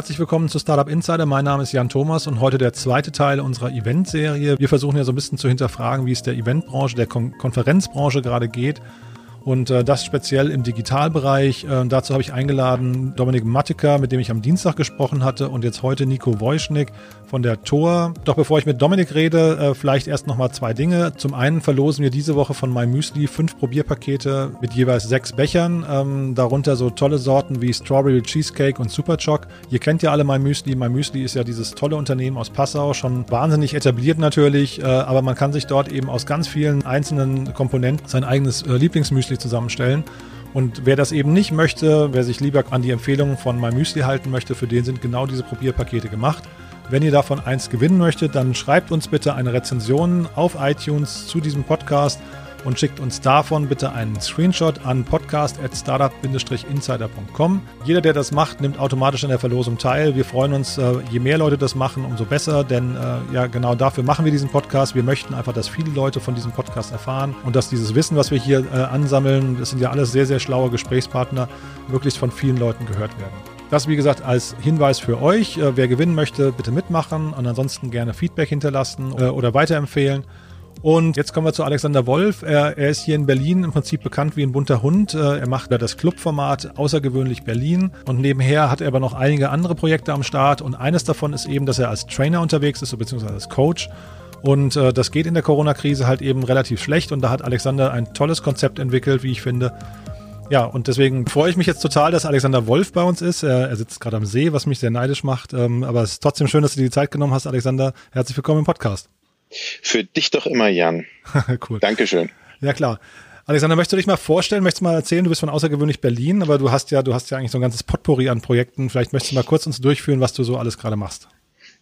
Herzlich willkommen zu Startup Insider. Mein Name ist Jan Thomas und heute der zweite Teil unserer Eventserie. Wir versuchen ja so ein bisschen zu hinterfragen, wie es der Eventbranche, der Kon Konferenzbranche gerade geht und äh, das speziell im Digitalbereich. Äh, dazu habe ich eingeladen Dominik Mattiker, mit dem ich am Dienstag gesprochen hatte und jetzt heute Nico Wojschnik von der Tor. Doch bevor ich mit Dominik rede, äh, vielleicht erst nochmal zwei Dinge. Zum einen verlosen wir diese Woche von MyMüsli fünf Probierpakete mit jeweils sechs Bechern. Ähm, darunter so tolle Sorten wie Strawberry Cheesecake und Superchoc. Ihr kennt ja alle MyMüsli. MyMüsli ist ja dieses tolle Unternehmen aus Passau, schon wahnsinnig etabliert natürlich, äh, aber man kann sich dort eben aus ganz vielen einzelnen Komponenten sein eigenes äh, Lieblingsmüsli zusammenstellen. Und wer das eben nicht möchte, wer sich lieber an die Empfehlungen von MyMüsli halten möchte, für den sind genau diese Probierpakete gemacht. Wenn ihr davon eins gewinnen möchtet, dann schreibt uns bitte eine Rezension auf iTunes zu diesem Podcast und schickt uns davon bitte einen Screenshot an podcast.startup-insider.com. Jeder, der das macht, nimmt automatisch an der Verlosung teil. Wir freuen uns, äh, je mehr Leute das machen, umso besser, denn äh, ja, genau dafür machen wir diesen Podcast. Wir möchten einfach, dass viele Leute von diesem Podcast erfahren und dass dieses Wissen, was wir hier äh, ansammeln, das sind ja alles sehr, sehr schlaue Gesprächspartner, möglichst von vielen Leuten gehört werden. Das, wie gesagt, als Hinweis für euch. Wer gewinnen möchte, bitte mitmachen und ansonsten gerne Feedback hinterlassen oder weiterempfehlen. Und jetzt kommen wir zu Alexander Wolf. Er, er, ist hier in Berlin im Prinzip bekannt wie ein bunter Hund. Äh, er macht da das Clubformat Außergewöhnlich Berlin. Und nebenher hat er aber noch einige andere Projekte am Start. Und eines davon ist eben, dass er als Trainer unterwegs ist, beziehungsweise als Coach. Und äh, das geht in der Corona-Krise halt eben relativ schlecht. Und da hat Alexander ein tolles Konzept entwickelt, wie ich finde, ja, und deswegen freue ich mich jetzt total, dass Alexander Wolf bei uns ist. Er, er sitzt gerade am See, was mich sehr neidisch macht. Ähm, aber es ist trotzdem schön, dass du dir die Zeit genommen hast, Alexander. Herzlich willkommen im Podcast. Für dich doch immer, Jan. cool. Dankeschön. Ja, klar. Alexander, möchtest du dich mal vorstellen, möchtest du mal erzählen, du bist von außergewöhnlich Berlin, aber du hast ja, du hast ja eigentlich so ein ganzes Potpourri an Projekten. Vielleicht möchtest du mal kurz uns durchführen, was du so alles gerade machst.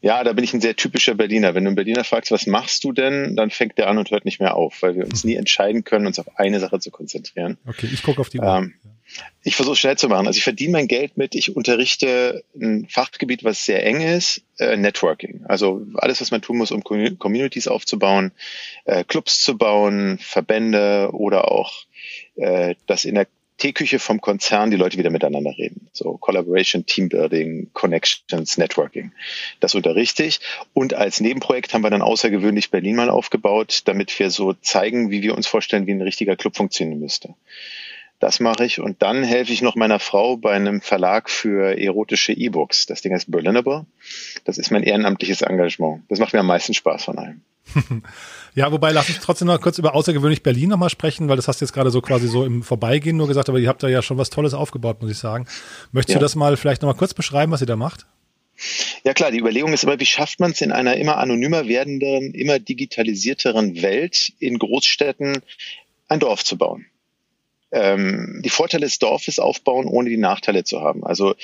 Ja, da bin ich ein sehr typischer Berliner. Wenn du einen Berliner fragst, was machst du denn, dann fängt der an und hört nicht mehr auf, weil wir uns nie entscheiden können, uns auf eine Sache zu konzentrieren. Okay, ich gucke auf die Uhr. Ähm, ich versuche schnell zu machen. Also ich verdiene mein Geld mit, ich unterrichte ein Fachgebiet, was sehr eng ist, äh, Networking. Also alles, was man tun muss, um Communities aufzubauen, äh, Clubs zu bauen, Verbände oder auch äh, das in der Teeküche vom Konzern die Leute wieder miteinander reden. So Collaboration, Teambuilding, Connections, Networking. Das unterrichte ich. Und als Nebenprojekt haben wir dann außergewöhnlich Berlin mal aufgebaut, damit wir so zeigen, wie wir uns vorstellen, wie ein richtiger Club funktionieren müsste. Das mache ich und dann helfe ich noch meiner Frau bei einem Verlag für erotische E-Books. Das Ding heißt Berlinable. Das ist mein ehrenamtliches Engagement. Das macht mir am meisten Spaß von allem. ja, wobei lass uns trotzdem noch kurz über außergewöhnlich Berlin nochmal sprechen, weil das hast du jetzt gerade so quasi so im Vorbeigehen nur gesagt, aber ihr habt da ja schon was Tolles aufgebaut, muss ich sagen. Möchtest ja. du das mal vielleicht nochmal kurz beschreiben, was ihr da macht? Ja klar, die Überlegung ist immer, wie schafft man es in einer immer anonymer werdenden, immer digitalisierteren Welt in Großstädten ein Dorf zu bauen? Ähm, die Vorteile des Dorfes aufbauen, ohne die Nachteile zu haben. Also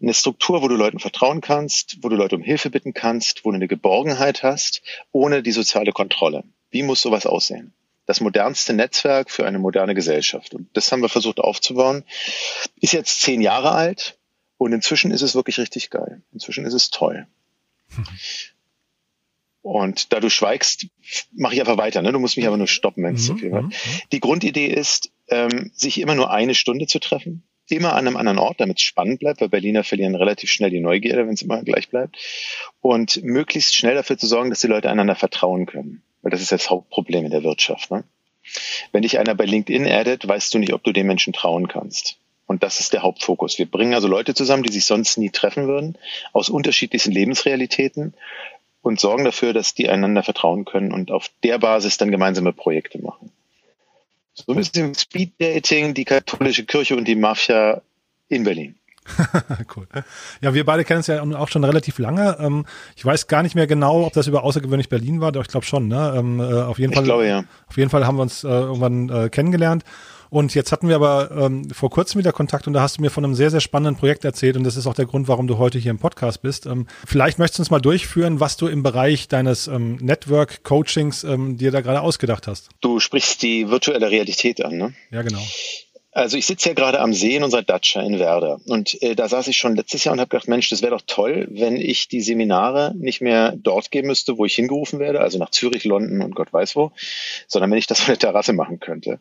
eine Struktur, wo du Leuten vertrauen kannst, wo du Leute um Hilfe bitten kannst, wo du eine Geborgenheit hast, ohne die soziale Kontrolle. Wie muss sowas aussehen? Das modernste Netzwerk für eine moderne Gesellschaft. Und das haben wir versucht aufzubauen. Ist jetzt zehn Jahre alt und inzwischen ist es wirklich richtig geil. Inzwischen ist es toll. Und da du schweigst, mache ich einfach weiter. Ne? Du musst mich aber nur stoppen, wenn es mhm, zu viel wird. Mhm. Die Grundidee ist, ähm, sich immer nur eine Stunde zu treffen, immer an einem anderen Ort, damit es spannend bleibt, weil Berliner verlieren relativ schnell die Neugierde, wenn es immer gleich bleibt. Und möglichst schnell dafür zu sorgen, dass die Leute einander vertrauen können. Weil das ist das Hauptproblem in der Wirtschaft. Ne? Wenn dich einer bei LinkedIn addet, weißt du nicht, ob du den Menschen trauen kannst. Und das ist der Hauptfokus. Wir bringen also Leute zusammen, die sich sonst nie treffen würden, aus unterschiedlichsten Lebensrealitäten und sorgen dafür, dass die einander vertrauen können und auf der Basis dann gemeinsame Projekte machen. So ein bisschen Speed Dating, die katholische Kirche und die Mafia in Berlin. cool. Ja, wir beide kennen es ja auch schon relativ lange. Ähm, ich weiß gar nicht mehr genau, ob das über außergewöhnlich Berlin war, doch ich glaube schon. Ne? Ähm, äh, auf jeden ich Fall. Glaube, ja. Auf jeden Fall haben wir uns äh, irgendwann äh, kennengelernt. Und jetzt hatten wir aber ähm, vor kurzem wieder Kontakt und da hast du mir von einem sehr, sehr spannenden Projekt erzählt und das ist auch der Grund, warum du heute hier im Podcast bist. Ähm, vielleicht möchtest du uns mal durchführen, was du im Bereich deines ähm, Network-Coachings ähm, dir da gerade ausgedacht hast. Du sprichst die virtuelle Realität an, ne? Ja, genau. Also ich sitze ja gerade am See in unserer Datscha in Werder und äh, da saß ich schon letztes Jahr und habe gedacht, Mensch, das wäre doch toll, wenn ich die Seminare nicht mehr dort geben müsste, wo ich hingerufen werde, also nach Zürich, London und Gott weiß wo, sondern wenn ich das von der Terrasse machen könnte.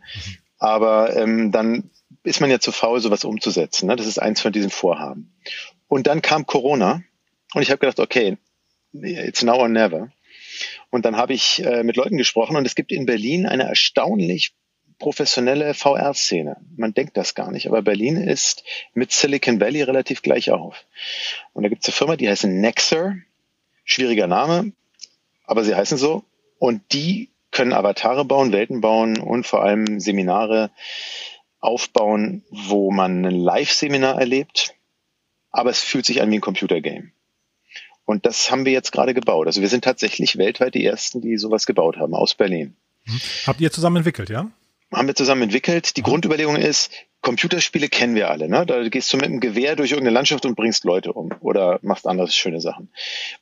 Aber ähm, dann ist man ja zu faul, sowas umzusetzen. Ne? Das ist eins von diesen Vorhaben. Und dann kam Corona und ich habe gedacht, okay, it's now or never. Und dann habe ich äh, mit Leuten gesprochen und es gibt in Berlin eine erstaunlich professionelle VR-Szene. Man denkt das gar nicht, aber Berlin ist mit Silicon Valley relativ gleich auf. Und da gibt es eine Firma, die heißt Nexer. Schwieriger Name, aber sie heißen so. Und die können Avatare bauen, Welten bauen und vor allem Seminare aufbauen, wo man ein Live-Seminar erlebt, aber es fühlt sich an wie ein Computergame. Und das haben wir jetzt gerade gebaut. Also wir sind tatsächlich weltweit die Ersten, die sowas gebaut haben, aus Berlin. Habt ihr zusammen entwickelt, ja? Haben wir zusammen entwickelt. Die mhm. Grundüberlegung ist, Computerspiele kennen wir alle. Ne? Da gehst du mit einem Gewehr durch irgendeine Landschaft und bringst Leute um oder machst andere schöne Sachen.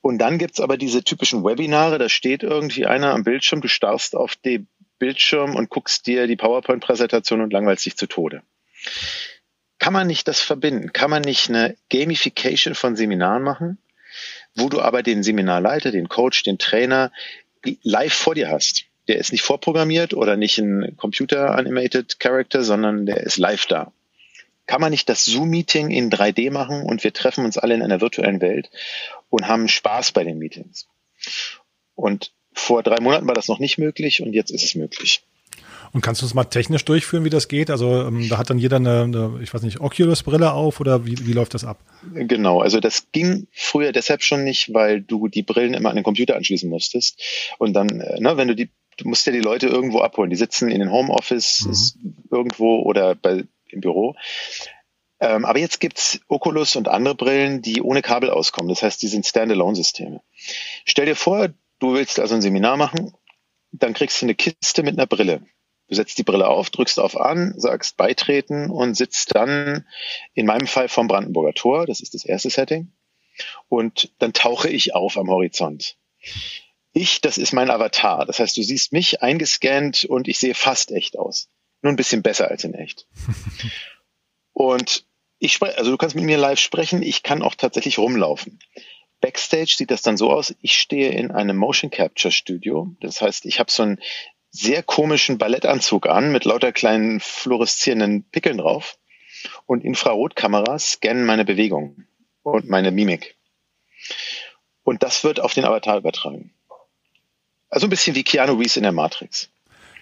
Und dann gibt's aber diese typischen Webinare, da steht irgendwie einer am Bildschirm, du starrst auf den Bildschirm und guckst dir die PowerPoint-Präsentation und langweilst dich zu Tode. Kann man nicht das verbinden? Kann man nicht eine Gamification von Seminaren machen? wo du aber den Seminarleiter, den Coach, den Trainer live vor dir hast. Der ist nicht vorprogrammiert oder nicht ein Computer-animated Character, sondern der ist live da. Kann man nicht das Zoom-Meeting in 3D machen und wir treffen uns alle in einer virtuellen Welt und haben Spaß bei den Meetings? Und vor drei Monaten war das noch nicht möglich und jetzt ist es möglich. Und kannst du es mal technisch durchführen, wie das geht? Also ähm, da hat dann jeder eine, eine ich weiß nicht, Oculus-Brille auf oder wie, wie läuft das ab? Genau, also das ging früher deshalb schon nicht, weil du die Brillen immer an den Computer anschließen musstest. Und dann, äh, ne, wenn du die, du musst ja die Leute irgendwo abholen. Die sitzen in den Homeoffice mhm. irgendwo oder bei, im Büro. Ähm, aber jetzt gibt's Oculus und andere Brillen, die ohne Kabel auskommen. Das heißt, die sind Standalone-Systeme. Stell dir vor, du willst also ein Seminar machen, dann kriegst du eine Kiste mit einer Brille. Du setzt die Brille auf, drückst auf an, sagst beitreten und sitzt dann in meinem Fall vom Brandenburger Tor. Das ist das erste Setting. Und dann tauche ich auf am Horizont. Ich, das ist mein Avatar. Das heißt, du siehst mich eingescannt und ich sehe fast echt aus. Nur ein bisschen besser als in echt. und ich spreche, also du kannst mit mir live sprechen. Ich kann auch tatsächlich rumlaufen. Backstage sieht das dann so aus, ich stehe in einem Motion Capture Studio. Das heißt, ich habe so ein sehr komischen Ballettanzug an mit lauter kleinen fluoreszierenden Pickeln drauf und Infrarotkameras scannen meine Bewegung und meine Mimik. Und das wird auf den Avatar übertragen. Also ein bisschen wie Keanu Reeves in der Matrix.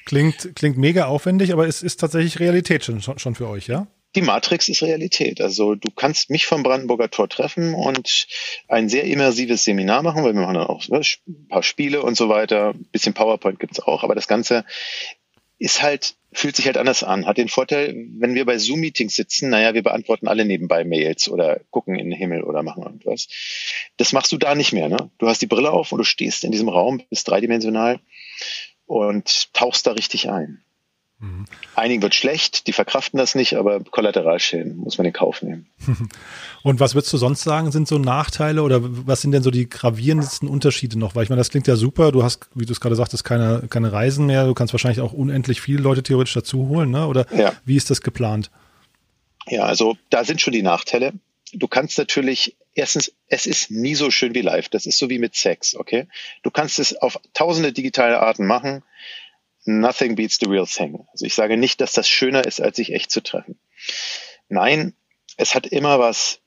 Klingt, klingt mega aufwendig, aber es ist tatsächlich Realität schon, schon für euch, ja? die Matrix ist Realität. Also du kannst mich vom Brandenburger Tor treffen und ein sehr immersives Seminar machen, weil wir machen dann auch ne, ein paar Spiele und so weiter. Ein bisschen PowerPoint gibt's auch, aber das Ganze ist halt, fühlt sich halt anders an. Hat den Vorteil, wenn wir bei Zoom-Meetings sitzen, naja, wir beantworten alle nebenbei Mails oder gucken in den Himmel oder machen irgendwas. Das machst du da nicht mehr. Ne? Du hast die Brille auf und du stehst in diesem Raum, bist dreidimensional und tauchst da richtig ein. Mhm. Einigen wird schlecht, die verkraften das nicht, aber Kollateralschäden muss man in Kauf nehmen. Und was würdest du sonst sagen, sind so Nachteile oder was sind denn so die gravierendsten Unterschiede noch? Weil ich meine, das klingt ja super. Du hast, wie du es gerade sagtest, keine, keine Reisen mehr. Du kannst wahrscheinlich auch unendlich viele Leute theoretisch dazu holen, ne? Oder ja. wie ist das geplant? Ja, also da sind schon die Nachteile. Du kannst natürlich erstens, es ist nie so schön wie live. Das ist so wie mit Sex, okay? Du kannst es auf tausende digitale Arten machen nothing beats the real thing. Also ich sage nicht, dass das schöner ist, als sich echt zu treffen. Nein, es hat immer was,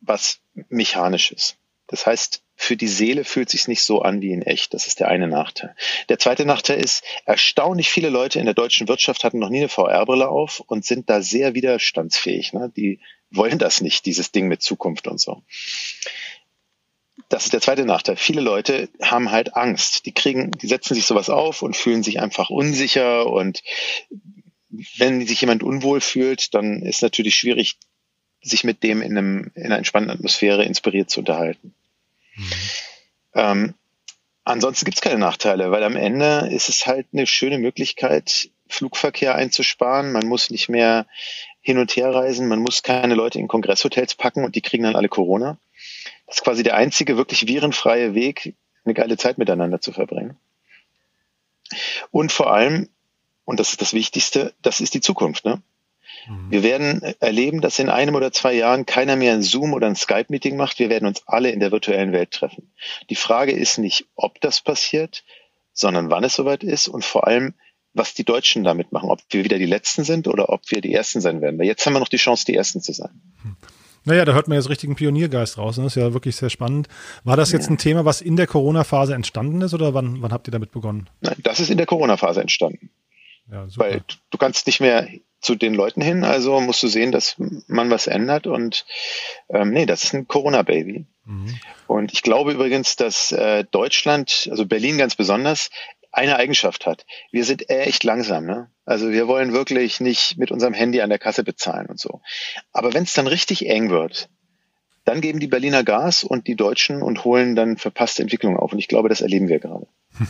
was mechanisches. Das heißt, für die Seele fühlt sich nicht so an wie in echt. Das ist der eine Nachteil. Der zweite Nachteil ist, erstaunlich viele Leute in der deutschen Wirtschaft hatten noch nie eine VR-Brille auf und sind da sehr widerstandsfähig. Ne? Die wollen das nicht, dieses Ding mit Zukunft und so das ist der zweite Nachteil. Viele Leute haben halt Angst. Die kriegen, die setzen sich sowas auf und fühlen sich einfach unsicher und wenn sich jemand unwohl fühlt, dann ist natürlich schwierig, sich mit dem in, einem, in einer entspannten Atmosphäre inspiriert zu unterhalten. Mhm. Ähm, ansonsten gibt es keine Nachteile, weil am Ende ist es halt eine schöne Möglichkeit, Flugverkehr einzusparen. Man muss nicht mehr hin und her reisen, man muss keine Leute in Kongresshotels packen und die kriegen dann alle Corona. Das ist quasi der einzige wirklich virenfreie Weg, eine geile Zeit miteinander zu verbringen. Und vor allem, und das ist das Wichtigste, das ist die Zukunft. Ne? Mhm. Wir werden erleben, dass in einem oder zwei Jahren keiner mehr ein Zoom oder ein Skype-Meeting macht. Wir werden uns alle in der virtuellen Welt treffen. Die Frage ist nicht, ob das passiert, sondern wann es soweit ist und vor allem, was die Deutschen damit machen, ob wir wieder die Letzten sind oder ob wir die Ersten sein werden. Weil jetzt haben wir noch die Chance, die Ersten zu sein. Mhm. Naja, da hört man jetzt richtigen Pioniergeist raus. Ne? Das ist ja wirklich sehr spannend. War das jetzt ein Thema, was in der Corona-Phase entstanden ist oder wann, wann habt ihr damit begonnen? Nein, das ist in der Corona-Phase entstanden. Ja, Weil du kannst nicht mehr zu den Leuten hin, also musst du sehen, dass man was ändert und ähm, nee, das ist ein Corona-Baby. Mhm. Und ich glaube übrigens, dass äh, Deutschland, also Berlin ganz besonders, eine Eigenschaft hat. Wir sind echt langsam. Ne? Also wir wollen wirklich nicht mit unserem Handy an der Kasse bezahlen und so. Aber wenn es dann richtig eng wird, dann geben die Berliner Gas und die Deutschen und holen dann verpasste Entwicklungen auf. Und ich glaube, das erleben wir gerade.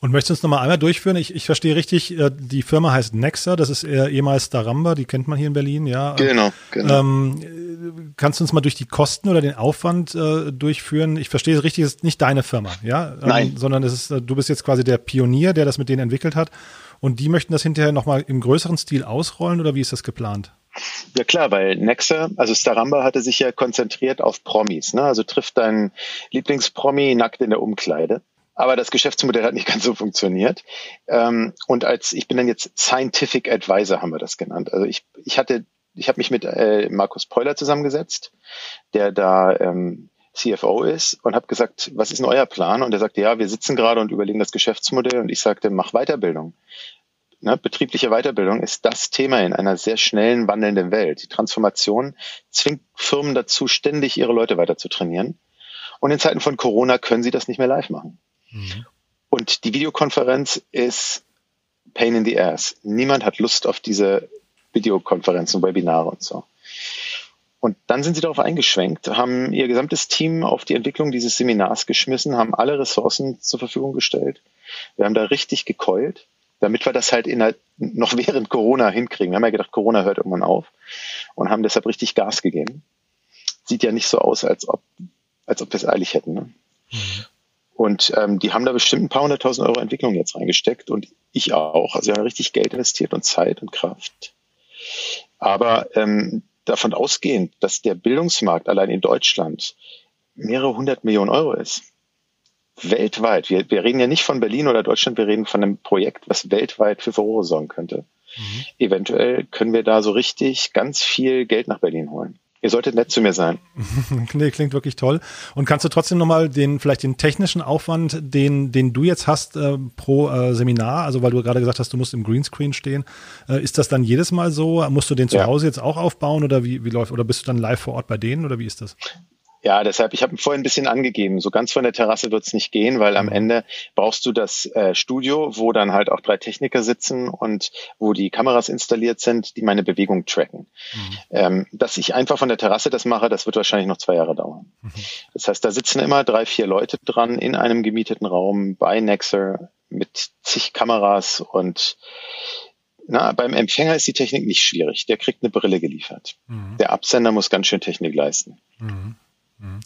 Und möchtest du uns nochmal einmal durchführen? Ich, ich verstehe richtig, äh, die Firma heißt Nexa, das ist ehemals Daramba, die kennt man hier in Berlin, ja. Genau, genau. Ähm, kannst du uns mal durch die Kosten oder den Aufwand äh, durchführen? Ich verstehe es richtig, es ist nicht deine Firma, ja? Ähm, Nein. Sondern es ist, äh, du bist jetzt quasi der Pionier, der das mit denen entwickelt hat. Und die möchten das hinterher nochmal im größeren Stil ausrollen oder wie ist das geplant? Ja klar, weil Nexa, also Staramba hatte sich ja konzentriert auf Promis. Ne? Also trifft deinen Lieblingspromi nackt in der Umkleide. Aber das Geschäftsmodell hat nicht ganz so funktioniert. Ähm, und als ich bin dann jetzt Scientific Advisor, haben wir das genannt. Also ich, ich hatte, ich habe mich mit äh, Markus Peuler zusammengesetzt, der da ähm, CFO ist und habe gesagt, was ist denn euer Plan? Und er sagte, ja, wir sitzen gerade und überlegen das Geschäftsmodell. Und ich sagte, mach Weiterbildung. Ne, betriebliche Weiterbildung ist das Thema in einer sehr schnellen, wandelnden Welt. Die Transformation zwingt Firmen dazu, ständig ihre Leute weiter zu trainieren. Und in Zeiten von Corona können sie das nicht mehr live machen. Mhm. Und die Videokonferenz ist Pain in the Ass. Niemand hat Lust auf diese Videokonferenzen, Webinare und so. Und dann sind sie darauf eingeschwenkt, haben ihr gesamtes Team auf die Entwicklung dieses Seminars geschmissen, haben alle Ressourcen zur Verfügung gestellt. Wir haben da richtig gekeult, damit wir das halt in der, noch während Corona hinkriegen. Wir haben ja gedacht, Corona hört irgendwann auf und haben deshalb richtig Gas gegeben. Sieht ja nicht so aus, als ob, als ob wir es eilig hätten. Ne? Mhm. Und ähm, die haben da bestimmt ein paar hunderttausend Euro Entwicklung jetzt reingesteckt und ich auch. Also wir haben richtig Geld investiert und Zeit und Kraft. Aber ähm, davon ausgehend, dass der Bildungsmarkt allein in Deutschland mehrere hundert Millionen Euro ist, weltweit, wir, wir reden ja nicht von Berlin oder Deutschland, wir reden von einem Projekt, was weltweit für Furore sorgen könnte. Mhm. Eventuell können wir da so richtig ganz viel Geld nach Berlin holen. Ihr solltet nett zu mir sein. nee, klingt wirklich toll. Und kannst du trotzdem nochmal den, vielleicht den technischen Aufwand, den, den du jetzt hast äh, pro äh, Seminar, also weil du gerade gesagt hast, du musst im Greenscreen stehen, äh, ist das dann jedes Mal so? Musst du den zu ja. Hause jetzt auch aufbauen oder wie, wie läuft, oder bist du dann live vor Ort bei denen oder wie ist das? Ja, deshalb, ich habe vorhin ein bisschen angegeben, so ganz von der Terrasse wird es nicht gehen, weil am mhm. Ende brauchst du das äh, Studio, wo dann halt auch drei Techniker sitzen und wo die Kameras installiert sind, die meine Bewegung tracken. Mhm. Ähm, dass ich einfach von der Terrasse das mache, das wird wahrscheinlich noch zwei Jahre dauern. Mhm. Das heißt, da sitzen immer drei, vier Leute dran in einem gemieteten Raum bei Nexer mit zig Kameras und na, beim Empfänger ist die Technik nicht schwierig. Der kriegt eine Brille geliefert. Mhm. Der Absender muss ganz schön Technik leisten. Mhm.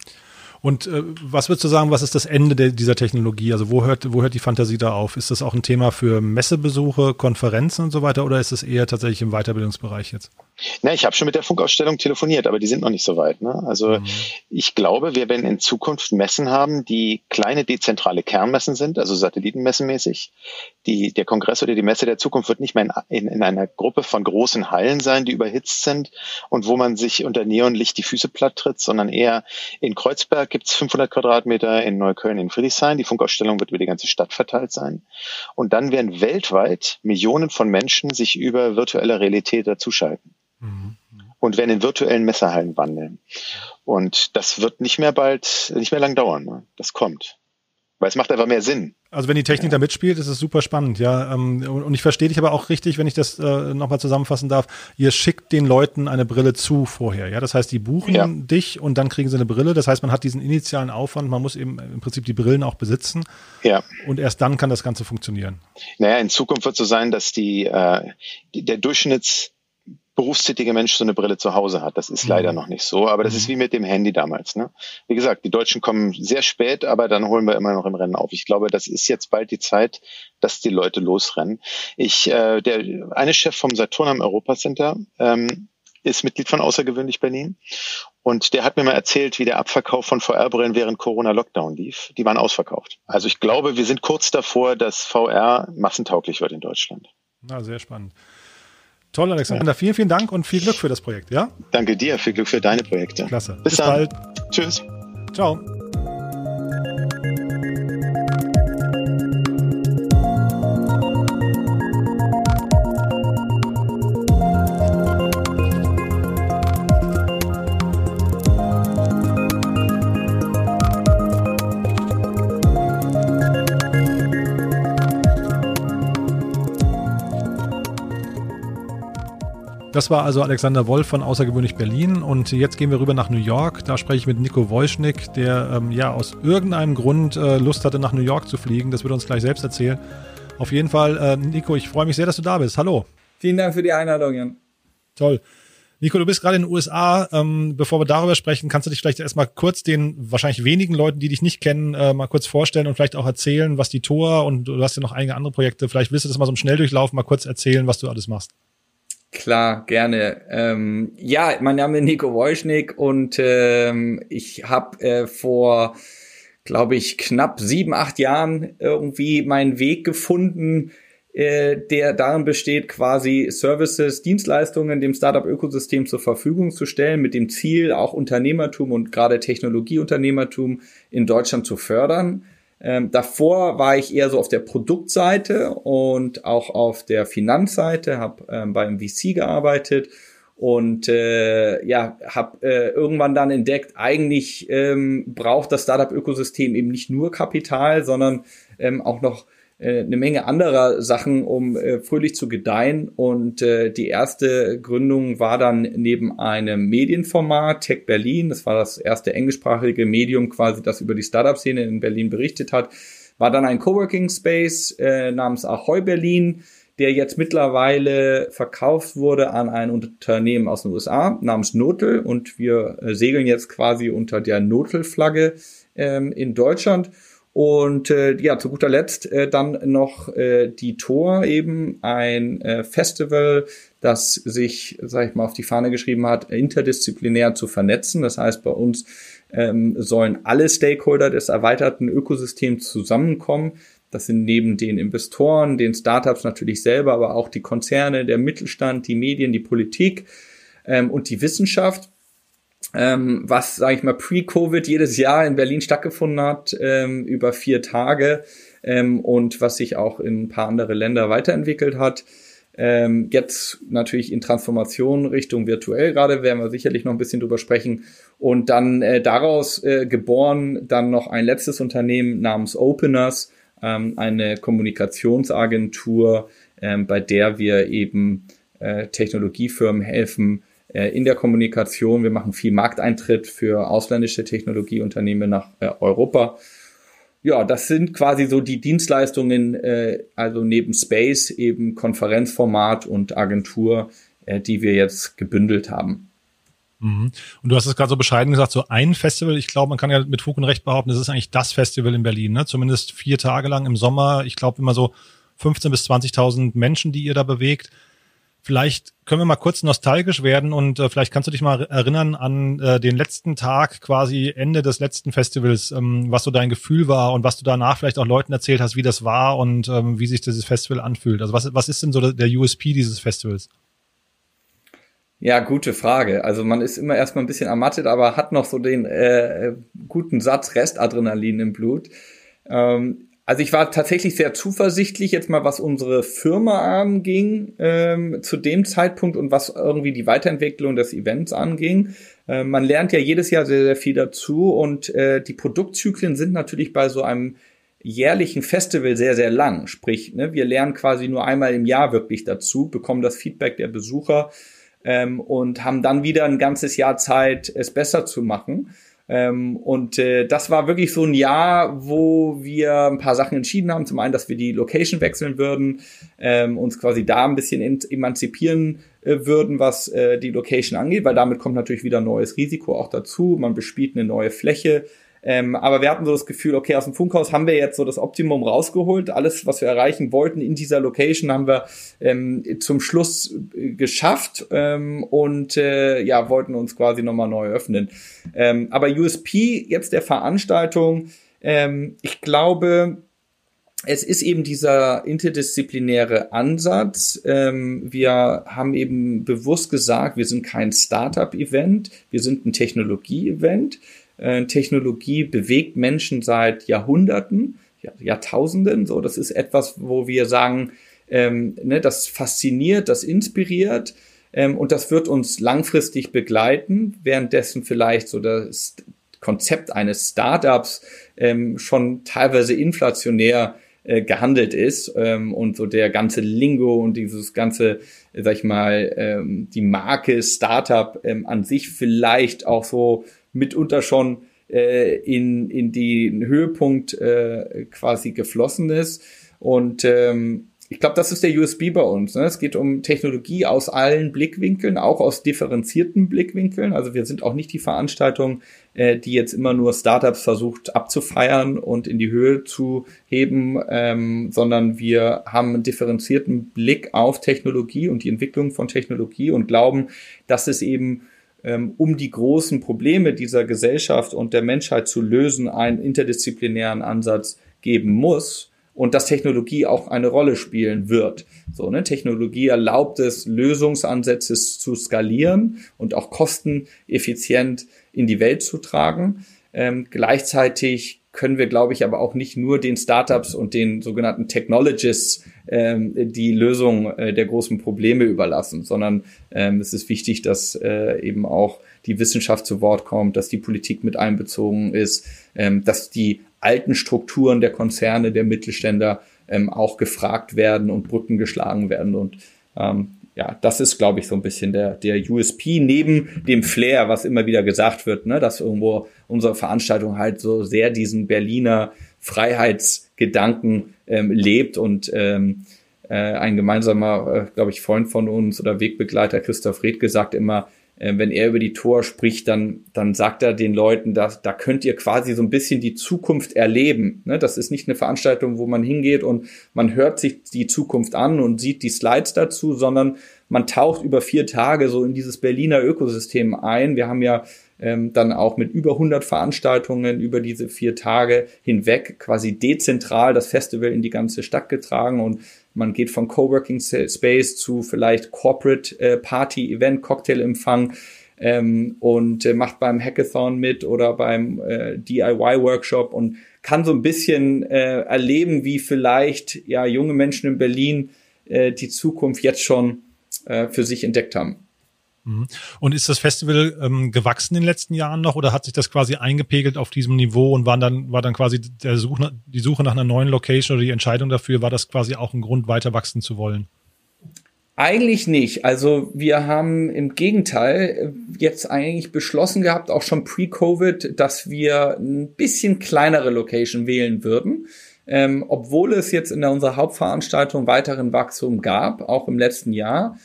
Und äh, was würdest du sagen, was ist das Ende der, dieser Technologie? Also wo hört, wo hört die Fantasie da auf? Ist das auch ein Thema für Messebesuche, Konferenzen und so weiter oder ist es eher tatsächlich im Weiterbildungsbereich jetzt? Na, ich habe schon mit der Funkausstellung telefoniert, aber die sind noch nicht so weit. Ne? Also mhm. ich glaube, wir werden in Zukunft Messen haben, die kleine dezentrale Kernmessen sind, also satellitenmessenmäßig. Die, der Kongress oder die Messe der Zukunft wird nicht mehr in, in, in einer Gruppe von großen Hallen sein, die überhitzt sind und wo man sich unter Neonlicht die Füße platt tritt, sondern eher in Kreuzberg gibt's 500 Quadratmeter, in Neukölln in Friedrichshain. Die Funkausstellung wird über die ganze Stadt verteilt sein. Und dann werden weltweit Millionen von Menschen sich über virtuelle Realität dazuschalten. Und werden in virtuellen Messerhallen wandeln. Und das wird nicht mehr bald, nicht mehr lang dauern. Ne? Das kommt. Weil es macht einfach mehr Sinn. Also wenn die Technik da mitspielt, ist es super spannend, ja. Ähm, und ich verstehe dich aber auch richtig, wenn ich das äh, nochmal zusammenfassen darf. Ihr schickt den Leuten eine Brille zu vorher, ja. Das heißt, die buchen ja. dich und dann kriegen sie eine Brille. Das heißt, man hat diesen initialen Aufwand, man muss eben im Prinzip die Brillen auch besitzen. Ja. Und erst dann kann das Ganze funktionieren. Naja, in Zukunft wird es so sein, dass die, äh, die der Durchschnitts berufstätige Mensch so eine Brille zu Hause hat. Das ist mhm. leider noch nicht so, aber das ist mhm. wie mit dem Handy damals. Ne? Wie gesagt, die Deutschen kommen sehr spät, aber dann holen wir immer noch im Rennen auf. Ich glaube, das ist jetzt bald die Zeit, dass die Leute losrennen. Ich, äh, der eine Chef vom Saturn am Europacenter ähm, ist Mitglied von Außergewöhnlich Berlin. Und der hat mir mal erzählt, wie der Abverkauf von VR-Brillen während Corona-Lockdown lief. Die waren ausverkauft. Also ich glaube, wir sind kurz davor, dass VR massentauglich wird in Deutschland. Na, sehr spannend. Toll, Alexander. Vielen, vielen Dank und viel Glück für das Projekt, ja? Danke dir, viel Glück für deine Projekte. Klasse. Bis, Bis bald. Tschüss. Ciao. Das war also Alexander Wolf von Außergewöhnlich Berlin und jetzt gehen wir rüber nach New York. Da spreche ich mit Nico Wojschnick, der ähm, ja aus irgendeinem Grund äh, Lust hatte, nach New York zu fliegen. Das wird er uns gleich selbst erzählen. Auf jeden Fall, äh, Nico, ich freue mich sehr, dass du da bist. Hallo. Vielen Dank für die Einladung, Jan. Toll. Nico, du bist gerade in den USA. Ähm, bevor wir darüber sprechen, kannst du dich vielleicht erstmal kurz den wahrscheinlich wenigen Leuten, die dich nicht kennen, äh, mal kurz vorstellen und vielleicht auch erzählen, was die Tor und du hast ja noch einige andere Projekte. Vielleicht willst du das mal so im Schnelldurchlauf mal kurz erzählen, was du alles machst. Klar, gerne. Ähm, ja, mein Name ist Nico Wojschnik und ähm, ich habe äh, vor, glaube ich, knapp sieben, acht Jahren irgendwie meinen Weg gefunden, äh, der darin besteht, quasi Services, Dienstleistungen dem Startup-Ökosystem zur Verfügung zu stellen, mit dem Ziel, auch Unternehmertum und gerade Technologieunternehmertum in Deutschland zu fördern. Ähm, davor war ich eher so auf der Produktseite und auch auf der Finanzseite, habe ähm, beim VC gearbeitet und äh, ja, habe äh, irgendwann dann entdeckt, eigentlich ähm, braucht das Startup-Ökosystem eben nicht nur Kapital, sondern ähm, auch noch äh, eine Menge anderer Sachen, um äh, fröhlich zu gedeihen. Und äh, die erste Gründung war dann neben einem Medienformat, Tech Berlin, das war das erste englischsprachige Medium quasi, das über die Startup-Szene in Berlin berichtet hat, war dann ein Coworking Space äh, namens Ahoy Berlin, der jetzt mittlerweile verkauft wurde an ein Unternehmen aus den USA namens Notel und wir äh, segeln jetzt quasi unter der Notel-Flagge ähm, in Deutschland. Und äh, ja, zu guter Letzt äh, dann noch äh, die Tor eben, ein äh, Festival, das sich, sag ich mal, auf die Fahne geschrieben hat, interdisziplinär zu vernetzen. Das heißt, bei uns ähm, sollen alle Stakeholder des erweiterten Ökosystems zusammenkommen. Das sind neben den Investoren, den Startups natürlich selber, aber auch die Konzerne, der Mittelstand, die Medien, die Politik ähm, und die Wissenschaft ähm, was, sage ich mal, pre-Covid jedes Jahr in Berlin stattgefunden hat, ähm, über vier Tage ähm, und was sich auch in ein paar andere Länder weiterentwickelt hat. Ähm, jetzt natürlich in Transformation Richtung virtuell gerade, werden wir sicherlich noch ein bisschen drüber sprechen. Und dann äh, daraus äh, geboren dann noch ein letztes Unternehmen namens Openers, ähm, eine Kommunikationsagentur, ähm, bei der wir eben äh, Technologiefirmen helfen, in der Kommunikation. Wir machen viel Markteintritt für ausländische Technologieunternehmen nach äh, Europa. Ja, das sind quasi so die Dienstleistungen, äh, also neben Space eben Konferenzformat und Agentur, äh, die wir jetzt gebündelt haben. Mhm. Und du hast es gerade so bescheiden gesagt, so ein Festival, ich glaube, man kann ja mit Fug und Recht behaupten, das ist eigentlich das Festival in Berlin, ne? Zumindest vier Tage lang im Sommer. Ich glaube immer so 15.000 bis 20.000 Menschen, die ihr da bewegt. Vielleicht können wir mal kurz nostalgisch werden und äh, vielleicht kannst du dich mal erinnern an äh, den letzten Tag, quasi Ende des letzten Festivals, ähm, was so dein Gefühl war und was du danach vielleicht auch Leuten erzählt hast, wie das war und ähm, wie sich dieses Festival anfühlt. Also was, was ist denn so der USP dieses Festivals? Ja, gute Frage. Also man ist immer erstmal ein bisschen ermattet, aber hat noch so den äh, guten Satz Restadrenalin im Blut. Ähm, also ich war tatsächlich sehr zuversichtlich, jetzt mal was unsere Firma anging ähm, zu dem Zeitpunkt und was irgendwie die Weiterentwicklung des Events anging. Äh, man lernt ja jedes Jahr sehr, sehr viel dazu und äh, die Produktzyklen sind natürlich bei so einem jährlichen Festival sehr, sehr lang. Sprich, ne, wir lernen quasi nur einmal im Jahr wirklich dazu, bekommen das Feedback der Besucher ähm, und haben dann wieder ein ganzes Jahr Zeit, es besser zu machen. Ähm, und äh, das war wirklich so ein Jahr, wo wir ein paar Sachen entschieden haben. Zum einen, dass wir die Location wechseln würden, ähm, uns quasi da ein bisschen emanzipieren äh, würden, was äh, die Location angeht, weil damit kommt natürlich wieder neues Risiko auch dazu. Man bespielt eine neue Fläche. Ähm, aber wir hatten so das Gefühl, okay, aus dem Funkhaus haben wir jetzt so das Optimum rausgeholt. Alles, was wir erreichen wollten in dieser Location, haben wir ähm, zum Schluss äh, geschafft ähm, und äh, ja, wollten uns quasi nochmal neu öffnen. Ähm, aber USP jetzt der Veranstaltung, ähm, ich glaube, es ist eben dieser interdisziplinäre Ansatz. Ähm, wir haben eben bewusst gesagt, wir sind kein Startup-Event, wir sind ein Technologie-Event. Äh, Technologie bewegt Menschen seit Jahrhunderten, Jahrtausenden. So, das ist etwas, wo wir sagen, ähm, ne, das fasziniert, das inspiriert ähm, und das wird uns langfristig begleiten, währenddessen vielleicht so das Konzept eines Startups ähm, schon teilweise inflationär äh, gehandelt ist ähm, und so der ganze Lingo und dieses ganze, sag ich mal, ähm, die Marke Startup ähm, an sich vielleicht auch so mitunter schon äh, in, in den Höhepunkt äh, quasi geflossen ist. Und ähm, ich glaube, das ist der USB bei uns. Ne? Es geht um Technologie aus allen Blickwinkeln, auch aus differenzierten Blickwinkeln. Also wir sind auch nicht die Veranstaltung, äh, die jetzt immer nur Startups versucht abzufeiern und in die Höhe zu heben, ähm, sondern wir haben einen differenzierten Blick auf Technologie und die Entwicklung von Technologie und glauben, dass es eben um die großen Probleme dieser Gesellschaft und der Menschheit zu lösen, einen interdisziplinären Ansatz geben muss und dass Technologie auch eine Rolle spielen wird. So, ne? Technologie erlaubt es, Lösungsansätze zu skalieren und auch kosteneffizient in die Welt zu tragen. Ähm, gleichzeitig können wir, glaube ich, aber auch nicht nur den Startups und den sogenannten Technologists ähm, die Lösung äh, der großen Probleme überlassen, sondern ähm, es ist wichtig, dass äh, eben auch die Wissenschaft zu Wort kommt, dass die Politik mit einbezogen ist, ähm, dass die alten Strukturen der Konzerne, der Mittelständler ähm, auch gefragt werden und Brücken geschlagen werden. Und ähm, ja, das ist, glaube ich, so ein bisschen der, der USP neben dem Flair, was immer wieder gesagt wird, ne, dass irgendwo unsere Veranstaltung halt so sehr diesen Berliner Freiheitsgedanken ähm, lebt und ähm, äh, ein gemeinsamer, äh, glaube ich, Freund von uns oder Wegbegleiter Christoph Red gesagt immer, äh, wenn er über die Tor spricht, dann, dann sagt er den Leuten, dass, da könnt ihr quasi so ein bisschen die Zukunft erleben. Ne? Das ist nicht eine Veranstaltung, wo man hingeht und man hört sich die Zukunft an und sieht die Slides dazu, sondern man taucht über vier Tage so in dieses Berliner Ökosystem ein. Wir haben ja ähm, dann auch mit über 100 Veranstaltungen über diese vier Tage hinweg quasi dezentral das Festival in die ganze Stadt getragen und man geht von Coworking Space zu vielleicht Corporate äh, Party Event, Cocktailempfang ähm, und äh, macht beim Hackathon mit oder beim äh, DIY Workshop und kann so ein bisschen äh, erleben, wie vielleicht ja junge Menschen in Berlin äh, die Zukunft jetzt schon äh, für sich entdeckt haben. Mhm. Und ist das Festival ähm, gewachsen in den letzten Jahren noch oder hat sich das quasi eingepegelt auf diesem Niveau und war dann, war dann quasi der Suche, die Suche nach einer neuen Location oder die Entscheidung dafür, war das quasi auch ein Grund, weiter wachsen zu wollen? Eigentlich nicht. Also wir haben im Gegenteil jetzt eigentlich beschlossen gehabt, auch schon pre-Covid, dass wir ein bisschen kleinere Location wählen würden. Ähm, obwohl es jetzt in unserer Hauptveranstaltung weiteren Wachstum gab, auch im letzten Jahr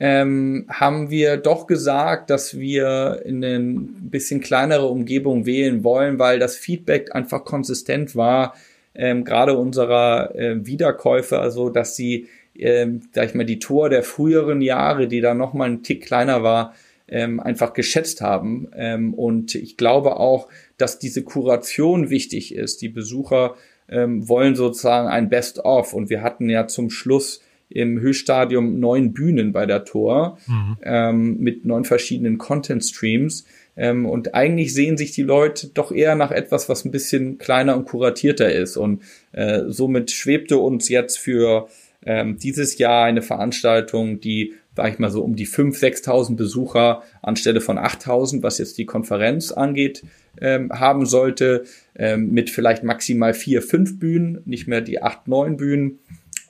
ähm, haben wir doch gesagt, dass wir in eine bisschen kleinere Umgebung wählen wollen, weil das Feedback einfach konsistent war, ähm, gerade unserer äh, Wiederkäufer, also dass sie, ähm, sag ich mal, die Tor der früheren Jahre, die da noch mal ein Tick kleiner war, ähm, einfach geschätzt haben. Ähm, und ich glaube auch, dass diese Kuration wichtig ist. Die Besucher ähm, wollen sozusagen ein Best-of. Und wir hatten ja zum Schluss im Höchststadium neun Bühnen bei der Tor mhm. ähm, mit neun verschiedenen Content-Streams. Ähm, und eigentlich sehen sich die Leute doch eher nach etwas, was ein bisschen kleiner und kuratierter ist. Und äh, somit schwebte uns jetzt für ähm, dieses Jahr eine Veranstaltung, die, sag ich mal so, um die 5.000, 6.000 Besucher anstelle von 8.000, was jetzt die Konferenz angeht, ähm, haben sollte, ähm, mit vielleicht maximal vier, fünf Bühnen, nicht mehr die acht, neun Bühnen.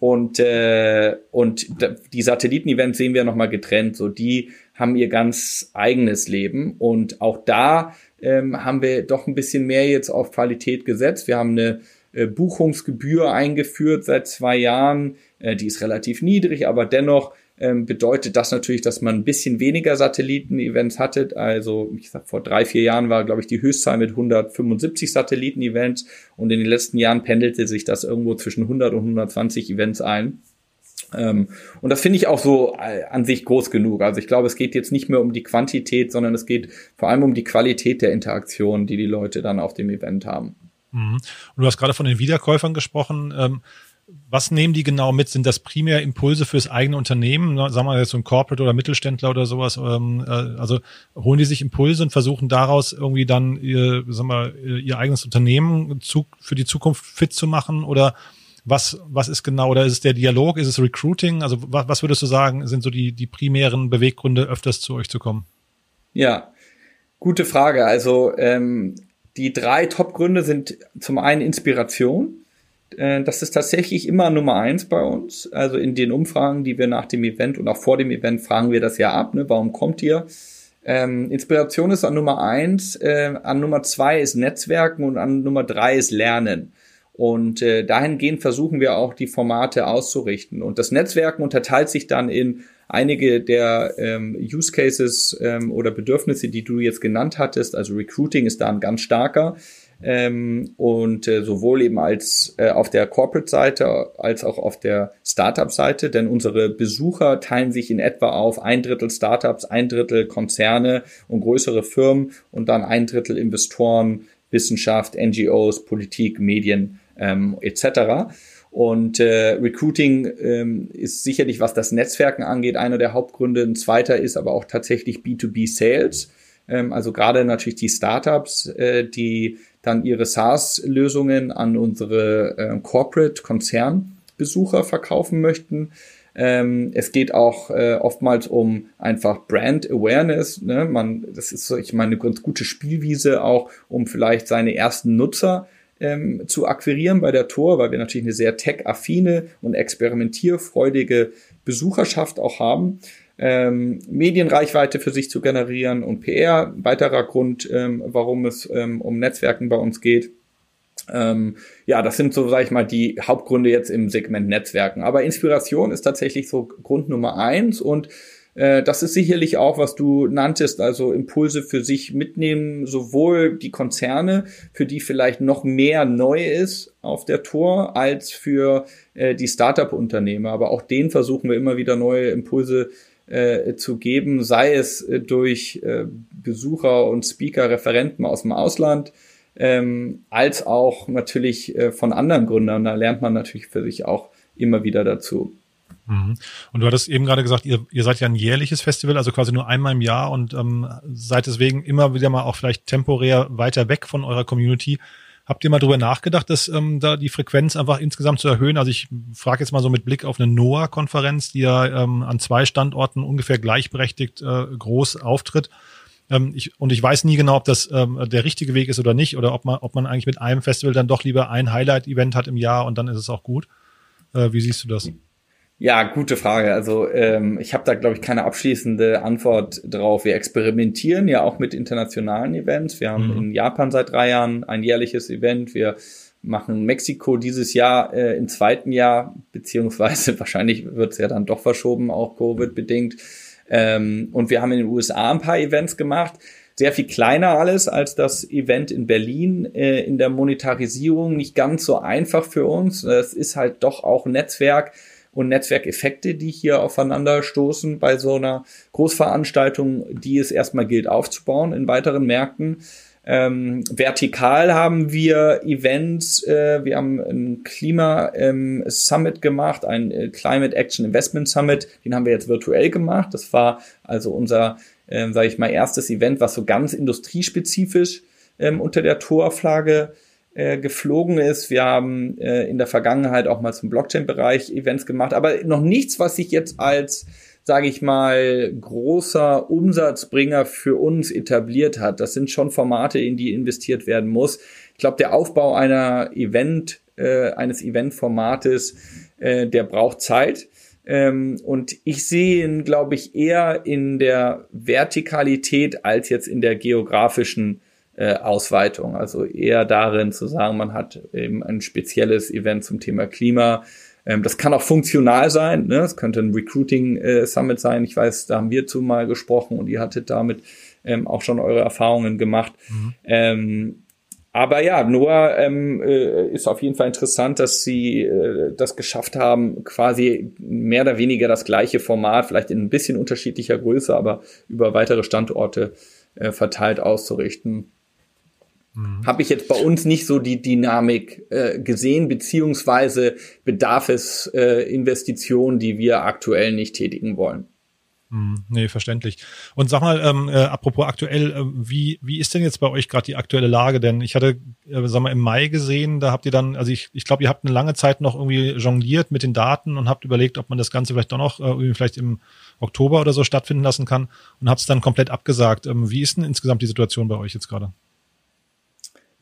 Und, äh, und die Satelliten-Events sehen wir nochmal getrennt. So, die haben ihr ganz eigenes Leben. Und auch da ähm, haben wir doch ein bisschen mehr jetzt auf Qualität gesetzt. Wir haben eine äh, Buchungsgebühr eingeführt seit zwei Jahren. Äh, die ist relativ niedrig, aber dennoch ähm, bedeutet das natürlich, dass man ein bisschen weniger Satelliten-Events hatte. Also, ich sag, vor drei, vier Jahren war, glaube ich, die Höchstzahl mit 175 Satelliten-Events und in den letzten Jahren pendelte sich das irgendwo zwischen 100 und 120 Events ein. Ähm, und das finde ich auch so äh, an sich groß genug. Also ich glaube, es geht jetzt nicht mehr um die Quantität, sondern es geht vor allem um die Qualität der Interaktion, die die Leute dann auf dem Event haben. Mhm. Und du hast gerade von den Wiederkäufern gesprochen. Ähm, was nehmen die genau mit? Sind das primär Impulse fürs eigene Unternehmen? Sagen wir jetzt so ein Corporate oder Mittelständler oder sowas. Ähm, äh, also holen die sich Impulse und versuchen daraus irgendwie dann ihr, sagen wir, ihr eigenes Unternehmen für die Zukunft fit zu machen? Oder was, was ist genau? Oder ist es der Dialog? Ist es Recruiting? Also was, würdest du sagen, sind so die, die primären Beweggründe, öfters zu euch zu kommen? Ja, gute Frage. Also ähm, die drei Top-Gründe sind zum einen Inspiration das ist tatsächlich immer Nummer eins bei uns. Also in den Umfragen, die wir nach dem Event und auch vor dem Event fragen wir das ja ab. Ne? Warum kommt ihr? Ähm, Inspiration ist an Nummer eins, äh, an Nummer zwei ist Netzwerken und an Nummer drei ist Lernen. Und äh, dahingehend versuchen wir auch die Formate auszurichten. Und das Netzwerken unterteilt sich dann in einige der ähm, Use Cases ähm, oder Bedürfnisse, die du jetzt genannt hattest. Also Recruiting ist da ein ganz starker. Ähm, und äh, sowohl eben als äh, auf der Corporate-Seite als auch auf der Startup-Seite, denn unsere Besucher teilen sich in etwa auf ein Drittel Startups, ein Drittel Konzerne und größere Firmen und dann ein Drittel Investoren, Wissenschaft, NGOs, Politik, Medien ähm, etc. Und äh, Recruiting ähm, ist sicherlich, was das Netzwerken angeht, einer der Hauptgründe. Ein zweiter ist aber auch tatsächlich B2B Sales. Ähm, also gerade natürlich die Startups, äh, die dann ihre SaaS-Lösungen an unsere äh, Corporate-Konzernbesucher verkaufen möchten. Ähm, es geht auch äh, oftmals um einfach Brand Awareness. Ne? Man, das ist, ich meine, eine ganz gute Spielwiese auch, um vielleicht seine ersten Nutzer ähm, zu akquirieren bei der Tour, weil wir natürlich eine sehr tech-affine und experimentierfreudige Besucherschaft auch haben ähm, Medienreichweite für sich zu generieren und PR. Weiterer Grund, ähm, warum es ähm, um Netzwerken bei uns geht. Ähm, ja, das sind so, sag ich mal, die Hauptgründe jetzt im Segment Netzwerken. Aber Inspiration ist tatsächlich so Grund Nummer eins und äh, das ist sicherlich auch, was du nanntest, also Impulse für sich mitnehmen, sowohl die Konzerne, für die vielleicht noch mehr neu ist auf der Tour, als für äh, die Startup-Unternehmer. Aber auch denen versuchen wir immer wieder neue Impulse äh, zu geben, sei es äh, durch äh, Besucher und Speaker, Referenten aus dem Ausland, ähm, als auch natürlich äh, von anderen Gründern. Da lernt man natürlich für sich auch immer wieder dazu. Mhm. Und du hattest eben gerade gesagt, ihr, ihr seid ja ein jährliches Festival, also quasi nur einmal im Jahr und ähm, seid deswegen immer wieder mal auch vielleicht temporär weiter weg von eurer Community. Habt ihr mal drüber nachgedacht, dass ähm, da die Frequenz einfach insgesamt zu erhöhen? Also ich frage jetzt mal so mit Blick auf eine NOAA-Konferenz, die ja ähm, an zwei Standorten ungefähr gleichberechtigt äh, groß auftritt. Ähm, ich, und ich weiß nie genau, ob das ähm, der richtige Weg ist oder nicht, oder ob man, ob man eigentlich mit einem Festival dann doch lieber ein Highlight-Event hat im Jahr und dann ist es auch gut. Äh, wie siehst du das? Ja, gute Frage. Also ähm, ich habe da, glaube ich, keine abschließende Antwort drauf. Wir experimentieren ja auch mit internationalen Events. Wir haben mhm. in Japan seit drei Jahren ein jährliches Event. Wir machen Mexiko dieses Jahr äh, im zweiten Jahr, beziehungsweise wahrscheinlich wird es ja dann doch verschoben, auch Covid-bedingt. Ähm, und wir haben in den USA ein paar Events gemacht sehr viel kleiner alles als das Event in Berlin äh, in der Monetarisierung. Nicht ganz so einfach für uns. Es ist halt doch auch ein Netzwerk und Netzwerkeffekte, die hier aufeinander stoßen bei so einer Großveranstaltung, die es erstmal gilt aufzubauen in weiteren Märkten. Ähm, vertikal haben wir Events, äh, wir haben ein Klima ähm, gemacht, ein äh, Climate Action Investment Summit, den haben wir jetzt virtuell gemacht. Das war also unser, äh, sage ich mal, erstes Event, was so ganz industriespezifisch ähm, unter der Torflagge äh, geflogen ist. Wir haben äh, in der Vergangenheit auch mal zum Blockchain-Bereich Events gemacht, aber noch nichts, was sich jetzt als, sage ich mal, großer Umsatzbringer für uns etabliert hat. Das sind schon Formate, in die investiert werden muss. Ich glaube, der Aufbau einer Event, äh, eines Event-Formates, äh, der braucht Zeit. Ähm, und ich sehe ihn, glaube ich, eher in der Vertikalität als jetzt in der geografischen äh, Ausweitung. Also eher darin zu sagen, man hat eben ein spezielles Event zum Thema Klima. Ähm, das kann auch funktional sein. Ne? Es könnte ein Recruiting äh, Summit sein. Ich weiß, da haben wir zu mal gesprochen und ihr hattet damit ähm, auch schon eure Erfahrungen gemacht. Mhm. Ähm, aber ja, Noah ähm, äh, ist auf jeden Fall interessant, dass sie äh, das geschafft haben, quasi mehr oder weniger das gleiche Format, vielleicht in ein bisschen unterschiedlicher Größe, aber über weitere Standorte äh, verteilt auszurichten. Mhm. Habe ich jetzt bei uns nicht so die Dynamik äh, gesehen, beziehungsweise bedarf es äh, Investitionen, die wir aktuell nicht tätigen wollen. Hm, nee, verständlich. Und sag mal, ähm, äh, apropos aktuell, äh, wie, wie ist denn jetzt bei euch gerade die aktuelle Lage? Denn ich hatte, äh, sag mal, im Mai gesehen, da habt ihr dann, also ich, ich glaube, ihr habt eine lange Zeit noch irgendwie jongliert mit den Daten und habt überlegt, ob man das Ganze vielleicht doch noch äh, irgendwie vielleicht im Oktober oder so stattfinden lassen kann und habt es dann komplett abgesagt. Ähm, wie ist denn insgesamt die Situation bei euch jetzt gerade?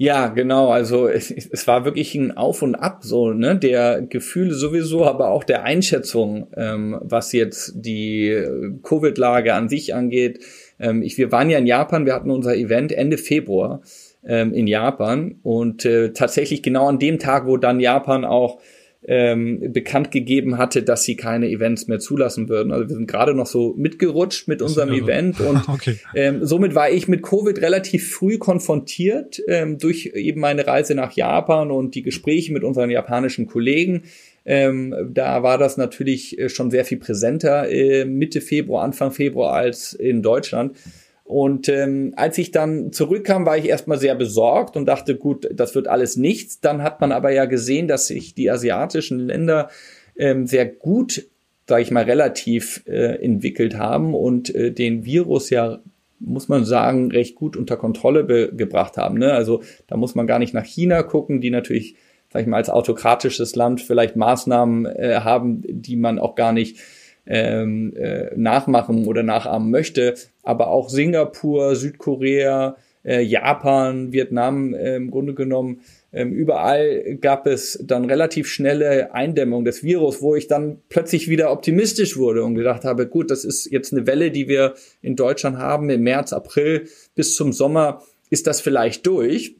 Ja, genau. Also es, es war wirklich ein Auf und Ab so, ne? Der Gefühle sowieso, aber auch der Einschätzung, ähm, was jetzt die Covid-Lage an sich angeht. Ähm, ich, wir waren ja in Japan, wir hatten unser Event Ende Februar ähm, in Japan und äh, tatsächlich genau an dem Tag, wo dann Japan auch ähm, bekannt gegeben hatte, dass sie keine Events mehr zulassen würden. Also wir sind gerade noch so mitgerutscht mit unserem Event und okay. ähm, somit war ich mit Covid relativ früh konfrontiert ähm, durch eben meine Reise nach Japan und die Gespräche mit unseren japanischen Kollegen. Ähm, da war das natürlich äh, schon sehr viel präsenter äh, Mitte Februar, Anfang Februar als in Deutschland. Und ähm, als ich dann zurückkam, war ich erstmal sehr besorgt und dachte, gut, das wird alles nichts. Dann hat man aber ja gesehen, dass sich die asiatischen Länder ähm, sehr gut, sage ich mal, relativ äh, entwickelt haben und äh, den Virus ja muss man sagen, recht gut unter Kontrolle gebracht haben. Ne? Also da muss man gar nicht nach China gucken, die natürlich, sag ich mal, als autokratisches Land vielleicht Maßnahmen äh, haben, die man auch gar nicht ähm, äh, nachmachen oder nachahmen möchte. Aber auch Singapur, Südkorea, äh, Japan, Vietnam äh, im Grunde genommen, ähm, überall gab es dann relativ schnelle Eindämmung des Virus, wo ich dann plötzlich wieder optimistisch wurde und gedacht habe, gut, das ist jetzt eine Welle, die wir in Deutschland haben, im März, April bis zum Sommer ist das vielleicht durch.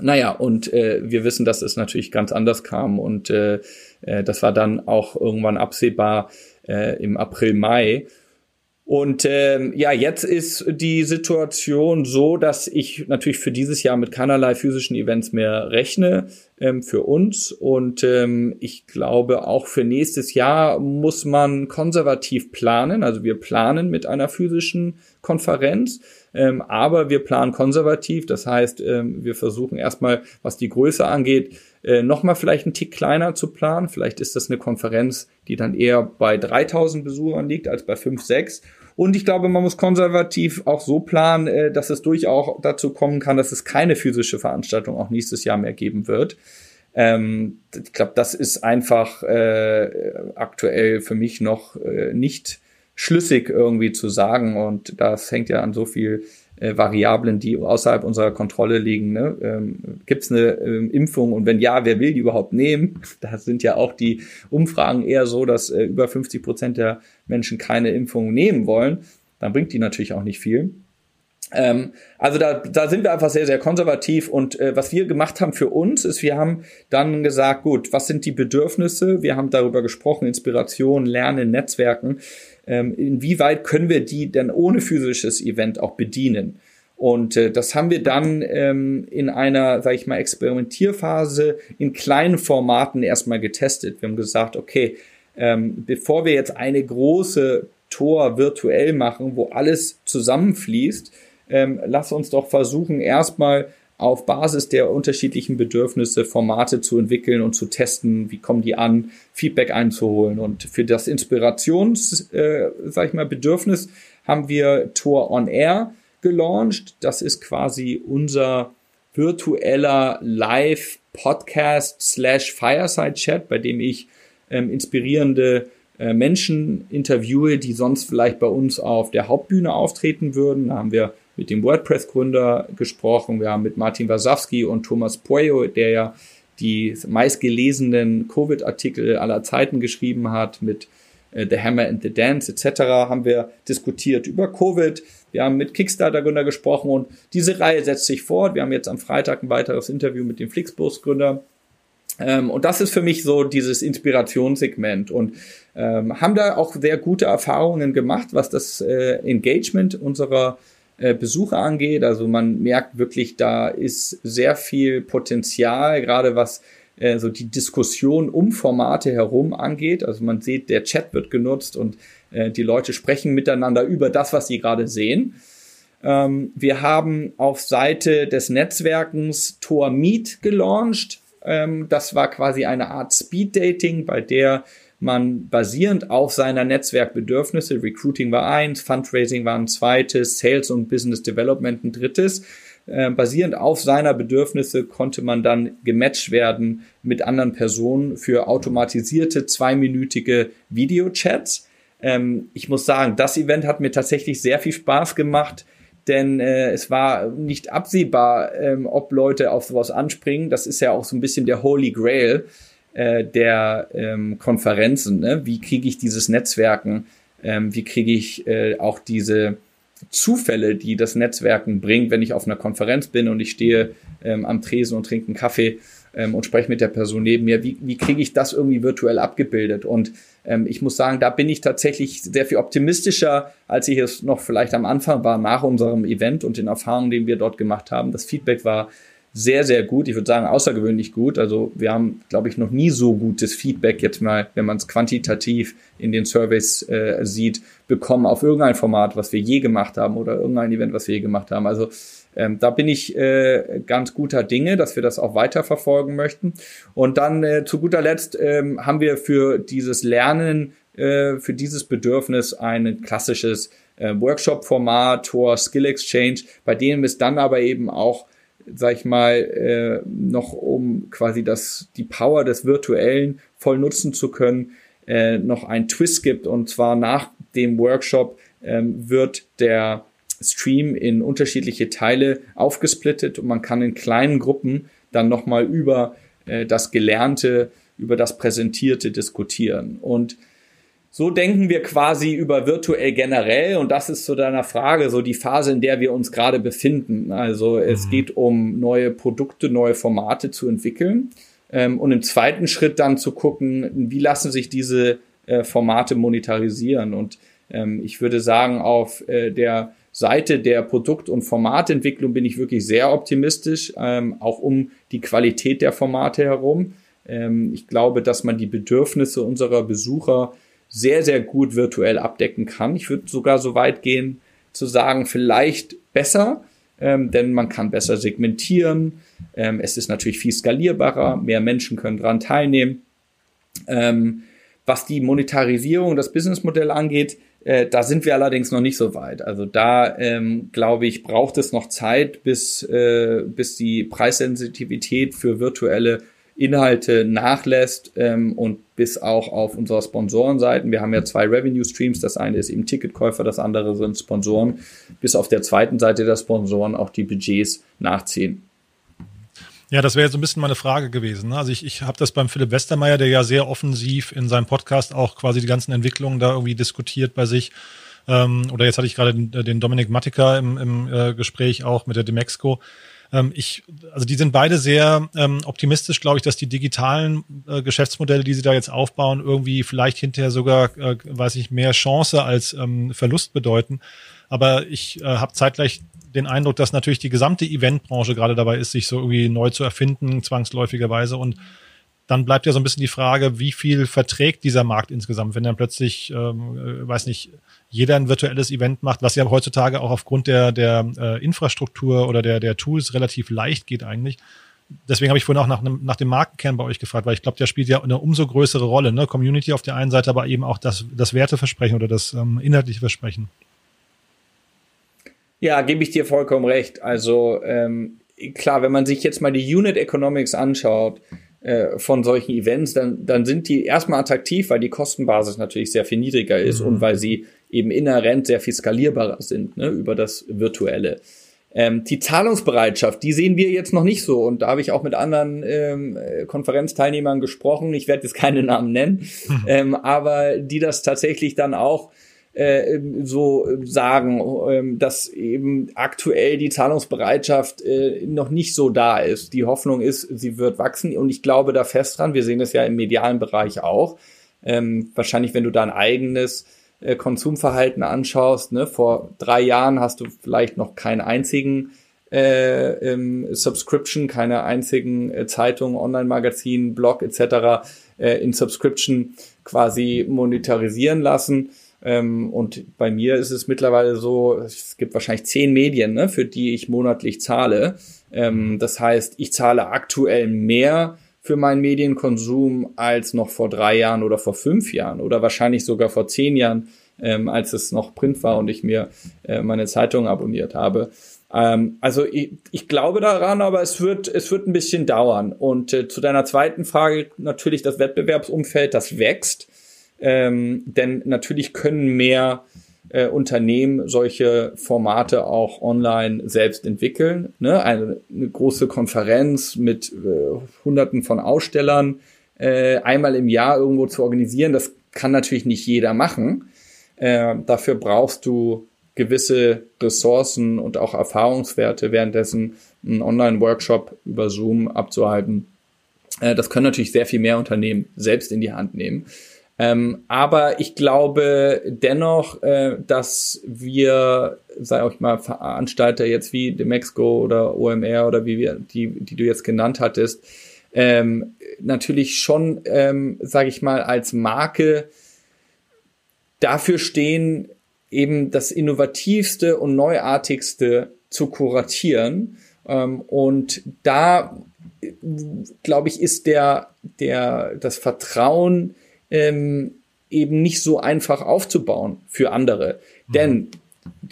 Naja, und äh, wir wissen, dass es natürlich ganz anders kam und äh, äh, das war dann auch irgendwann absehbar, äh, im April, Mai. Und ähm, ja, jetzt ist die Situation so, dass ich natürlich für dieses Jahr mit keinerlei physischen Events mehr rechne ähm, für uns. Und ähm, ich glaube, auch für nächstes Jahr muss man konservativ planen. Also wir planen mit einer physischen Konferenz, ähm, aber wir planen konservativ. Das heißt, ähm, wir versuchen erstmal, was die Größe angeht, äh, nochmal vielleicht einen Tick kleiner zu planen. Vielleicht ist das eine Konferenz, die dann eher bei 3000 Besuchern liegt als bei 5, 6. Und ich glaube, man muss konservativ auch so planen, äh, dass es durchaus dazu kommen kann, dass es keine physische Veranstaltung auch nächstes Jahr mehr geben wird. Ähm, ich glaube, das ist einfach äh, aktuell für mich noch äh, nicht schlüssig irgendwie zu sagen. Und das hängt ja an so viel äh, Variablen, die außerhalb unserer Kontrolle liegen. Ne? Ähm, Gibt es eine ähm, Impfung und wenn ja, wer will die überhaupt nehmen? Da sind ja auch die Umfragen eher so, dass äh, über 50 Prozent der Menschen keine Impfung nehmen wollen. Dann bringt die natürlich auch nicht viel. Ähm, also da, da sind wir einfach sehr, sehr konservativ und äh, was wir gemacht haben für uns ist, wir haben dann gesagt, gut, was sind die Bedürfnisse? Wir haben darüber gesprochen, Inspiration, Lernen, Netzwerken ähm, inwieweit können wir die denn ohne physisches Event auch bedienen? Und äh, das haben wir dann ähm, in einer, sage ich mal, Experimentierphase in kleinen Formaten erstmal getestet. Wir haben gesagt, okay, ähm, bevor wir jetzt eine große Tor virtuell machen, wo alles zusammenfließt, ähm, lass uns doch versuchen, erstmal auf Basis der unterschiedlichen Bedürfnisse Formate zu entwickeln und zu testen, wie kommen die an, Feedback einzuholen. Und für das Inspirations, äh, sag ich mal, Bedürfnis haben wir Tor on Air gelauncht. Das ist quasi unser virtueller Live-Podcast slash Fireside-Chat, bei dem ich ähm, inspirierende äh, Menschen interviewe, die sonst vielleicht bei uns auf der Hauptbühne auftreten würden. Da haben wir mit dem WordPress-Gründer gesprochen. Wir haben mit Martin Wasowski und Thomas Pueyo, der ja die meistgelesenen Covid-Artikel aller Zeiten geschrieben hat, mit äh, The Hammer and the Dance etc. haben wir diskutiert über Covid. Wir haben mit Kickstarter-Gründer gesprochen und diese Reihe setzt sich fort. Wir haben jetzt am Freitag ein weiteres Interview mit dem Flixbus-Gründer. Ähm, und das ist für mich so dieses Inspirationssegment und ähm, haben da auch sehr gute Erfahrungen gemacht, was das äh, Engagement unserer äh, Besucher angeht. Also man merkt wirklich, da ist sehr viel Potenzial, gerade was äh, so die Diskussion um Formate herum angeht. Also man sieht, der Chat wird genutzt und äh, die Leute sprechen miteinander über das, was sie gerade sehen. Ähm, wir haben auf Seite des Netzwerkens Tor Meet gelauncht. Ähm, das war quasi eine Art Speed Dating, bei der man basierend auf seiner Netzwerkbedürfnisse, Recruiting war eins, Fundraising war ein zweites, Sales und Business Development ein drittes, äh, basierend auf seiner Bedürfnisse konnte man dann gematcht werden mit anderen Personen für automatisierte zweiminütige Videochats. Ähm, ich muss sagen, das Event hat mir tatsächlich sehr viel Spaß gemacht, denn äh, es war nicht absehbar, ähm, ob Leute auf sowas anspringen. Das ist ja auch so ein bisschen der Holy Grail äh, der ähm, Konferenzen. Ne? Wie kriege ich dieses Netzwerken? Ähm, wie kriege ich äh, auch diese Zufälle, die das Netzwerken bringt, wenn ich auf einer Konferenz bin und ich stehe ähm, am Tresen und trinke einen Kaffee ähm, und spreche mit der Person neben mir. Wie, wie kriege ich das irgendwie virtuell abgebildet? Und ähm, ich muss sagen, da bin ich tatsächlich sehr viel optimistischer, als ich es noch vielleicht am Anfang war, nach unserem Event und den Erfahrungen, die wir dort gemacht haben. Das Feedback war sehr, sehr gut. Ich würde sagen, außergewöhnlich gut. Also wir haben, glaube ich, noch nie so gutes Feedback jetzt mal, wenn man es quantitativ in den Surveys äh, sieht, bekommen auf irgendein Format, was wir je gemacht haben oder irgendein Event, was wir je gemacht haben. Also ähm, da bin ich äh, ganz guter Dinge, dass wir das auch weiterverfolgen möchten. Und dann äh, zu guter Letzt ähm, haben wir für dieses Lernen, äh, für dieses Bedürfnis ein klassisches äh, Workshop-Format, Tor Skill Exchange, bei dem es dann aber eben auch sag ich mal, äh, noch um quasi das, die Power des Virtuellen voll nutzen zu können, äh, noch ein Twist gibt. Und zwar nach dem Workshop ähm, wird der Stream in unterschiedliche Teile aufgesplittet und man kann in kleinen Gruppen dann nochmal über äh, das Gelernte, über das Präsentierte diskutieren. Und so denken wir quasi über virtuell generell und das ist zu deiner Frage so die Phase, in der wir uns gerade befinden. Also es mhm. geht um neue Produkte, neue Formate zu entwickeln ähm, und im zweiten Schritt dann zu gucken, wie lassen sich diese äh, Formate monetarisieren. Und ähm, ich würde sagen, auf äh, der Seite der Produkt- und Formatentwicklung bin ich wirklich sehr optimistisch, ähm, auch um die Qualität der Formate herum. Ähm, ich glaube, dass man die Bedürfnisse unserer Besucher sehr, sehr gut virtuell abdecken kann. Ich würde sogar so weit gehen zu sagen, vielleicht besser, ähm, denn man kann besser segmentieren. Ähm, es ist natürlich viel skalierbarer, mehr Menschen können daran teilnehmen. Ähm, was die Monetarisierung, das Businessmodell angeht, äh, da sind wir allerdings noch nicht so weit. Also da ähm, glaube ich, braucht es noch Zeit, bis, äh, bis die Preissensitivität für virtuelle Inhalte nachlässt ähm, und bis auch auf unserer Sponsorenseiten. Wir haben ja zwei Revenue Streams. Das eine ist eben Ticketkäufer, das andere sind Sponsoren. Bis auf der zweiten Seite der Sponsoren auch die Budgets nachziehen. Ja, das wäre jetzt so ein bisschen meine Frage gewesen. Ne? Also ich, ich habe das beim Philipp Westermeier, der ja sehr offensiv in seinem Podcast auch quasi die ganzen Entwicklungen da irgendwie diskutiert bei sich. Ähm, oder jetzt hatte ich gerade den, den Dominik Mattika im, im äh, Gespräch auch mit der Demexco. Ähm, ich, also die sind beide sehr ähm, optimistisch, glaube ich, dass die digitalen äh, Geschäftsmodelle, die sie da jetzt aufbauen, irgendwie vielleicht hinterher sogar, äh, weiß ich, mehr Chance als ähm, Verlust bedeuten. Aber ich äh, habe zeitgleich den Eindruck, dass natürlich die gesamte Eventbranche gerade dabei ist, sich so irgendwie neu zu erfinden, zwangsläufigerweise. Und dann bleibt ja so ein bisschen die Frage, wie viel verträgt dieser Markt insgesamt, wenn dann plötzlich, ähm, äh, weiß nicht, jeder ein virtuelles Event macht, was ja heutzutage auch aufgrund der, der äh, Infrastruktur oder der, der Tools relativ leicht geht eigentlich. Deswegen habe ich vorhin auch nach, nach dem Markenkern bei euch gefragt, weil ich glaube, der spielt ja eine umso größere Rolle. Ne? Community auf der einen Seite, aber eben auch das, das Werteversprechen oder das ähm, inhaltliche Versprechen. Ja, gebe ich dir vollkommen recht. Also ähm, klar, wenn man sich jetzt mal die Unit Economics anschaut, äh, von solchen Events, dann, dann sind die erstmal attraktiv, weil die Kostenbasis natürlich sehr viel niedriger ist mhm. und weil sie eben inhärent sehr viel skalierbarer sind ne, über das Virtuelle. Ähm, die Zahlungsbereitschaft, die sehen wir jetzt noch nicht so. Und da habe ich auch mit anderen ähm, Konferenzteilnehmern gesprochen. Ich werde jetzt keine Namen nennen, mhm. ähm, aber die das tatsächlich dann auch äh, so sagen, äh, dass eben aktuell die Zahlungsbereitschaft äh, noch nicht so da ist. Die Hoffnung ist, sie wird wachsen und ich glaube da fest dran. Wir sehen es ja im medialen Bereich auch. Ähm, wahrscheinlich, wenn du da ein eigenes äh, Konsumverhalten anschaust, ne, vor drei Jahren hast du vielleicht noch keinen einzigen äh, ähm, Subscription, keine einzigen äh, Zeitungen, Online-Magazin, Blog etc. Äh, in Subscription quasi monetarisieren lassen. Ähm, und bei mir ist es mittlerweile so, es gibt wahrscheinlich zehn Medien, ne, für die ich monatlich zahle. Ähm, das heißt, ich zahle aktuell mehr für meinen Medienkonsum als noch vor drei Jahren oder vor fünf Jahren oder wahrscheinlich sogar vor zehn Jahren, ähm, als es noch Print war und ich mir äh, meine Zeitung abonniert habe. Ähm, also ich, ich glaube daran, aber es wird, es wird ein bisschen dauern. Und äh, zu deiner zweiten Frage natürlich das Wettbewerbsumfeld, das wächst. Ähm, denn natürlich können mehr äh, Unternehmen solche Formate auch online selbst entwickeln. Ne? Eine, eine große Konferenz mit äh, Hunderten von Ausstellern äh, einmal im Jahr irgendwo zu organisieren, das kann natürlich nicht jeder machen. Äh, dafür brauchst du gewisse Ressourcen und auch Erfahrungswerte, währenddessen einen Online-Workshop über Zoom abzuhalten. Äh, das können natürlich sehr viel mehr Unternehmen selbst in die Hand nehmen. Ähm, aber ich glaube dennoch, äh, dass wir, sei auch mal Veranstalter jetzt wie Demexco oder OMR oder wie wir, die, die du jetzt genannt hattest, ähm, natürlich schon, ähm, sage ich mal, als Marke dafür stehen, eben das Innovativste und Neuartigste zu kuratieren. Ähm, und da, glaube ich, ist der, der, das Vertrauen ähm, eben nicht so einfach aufzubauen für andere. Mhm. Denn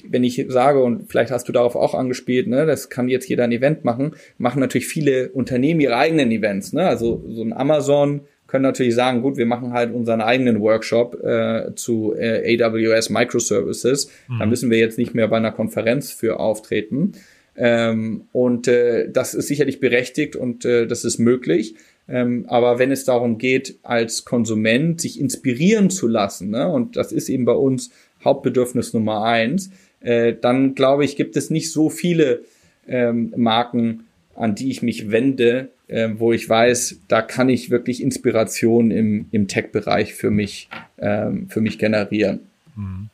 wenn ich sage, und vielleicht hast du darauf auch angespielt, ne, das kann jetzt jeder ein Event machen, machen natürlich viele Unternehmen ihre eigenen Events. Ne? Also so ein Amazon können natürlich sagen, gut, wir machen halt unseren eigenen Workshop äh, zu äh, AWS Microservices. Mhm. Da müssen wir jetzt nicht mehr bei einer Konferenz für auftreten. Ähm, und äh, das ist sicherlich berechtigt und äh, das ist möglich. Ähm, aber wenn es darum geht, als Konsument sich inspirieren zu lassen, ne, und das ist eben bei uns Hauptbedürfnis Nummer eins, äh, dann glaube ich, gibt es nicht so viele ähm, Marken, an die ich mich wende, äh, wo ich weiß, da kann ich wirklich Inspiration im, im Tech-Bereich für mich, ähm, für mich generieren. Mhm.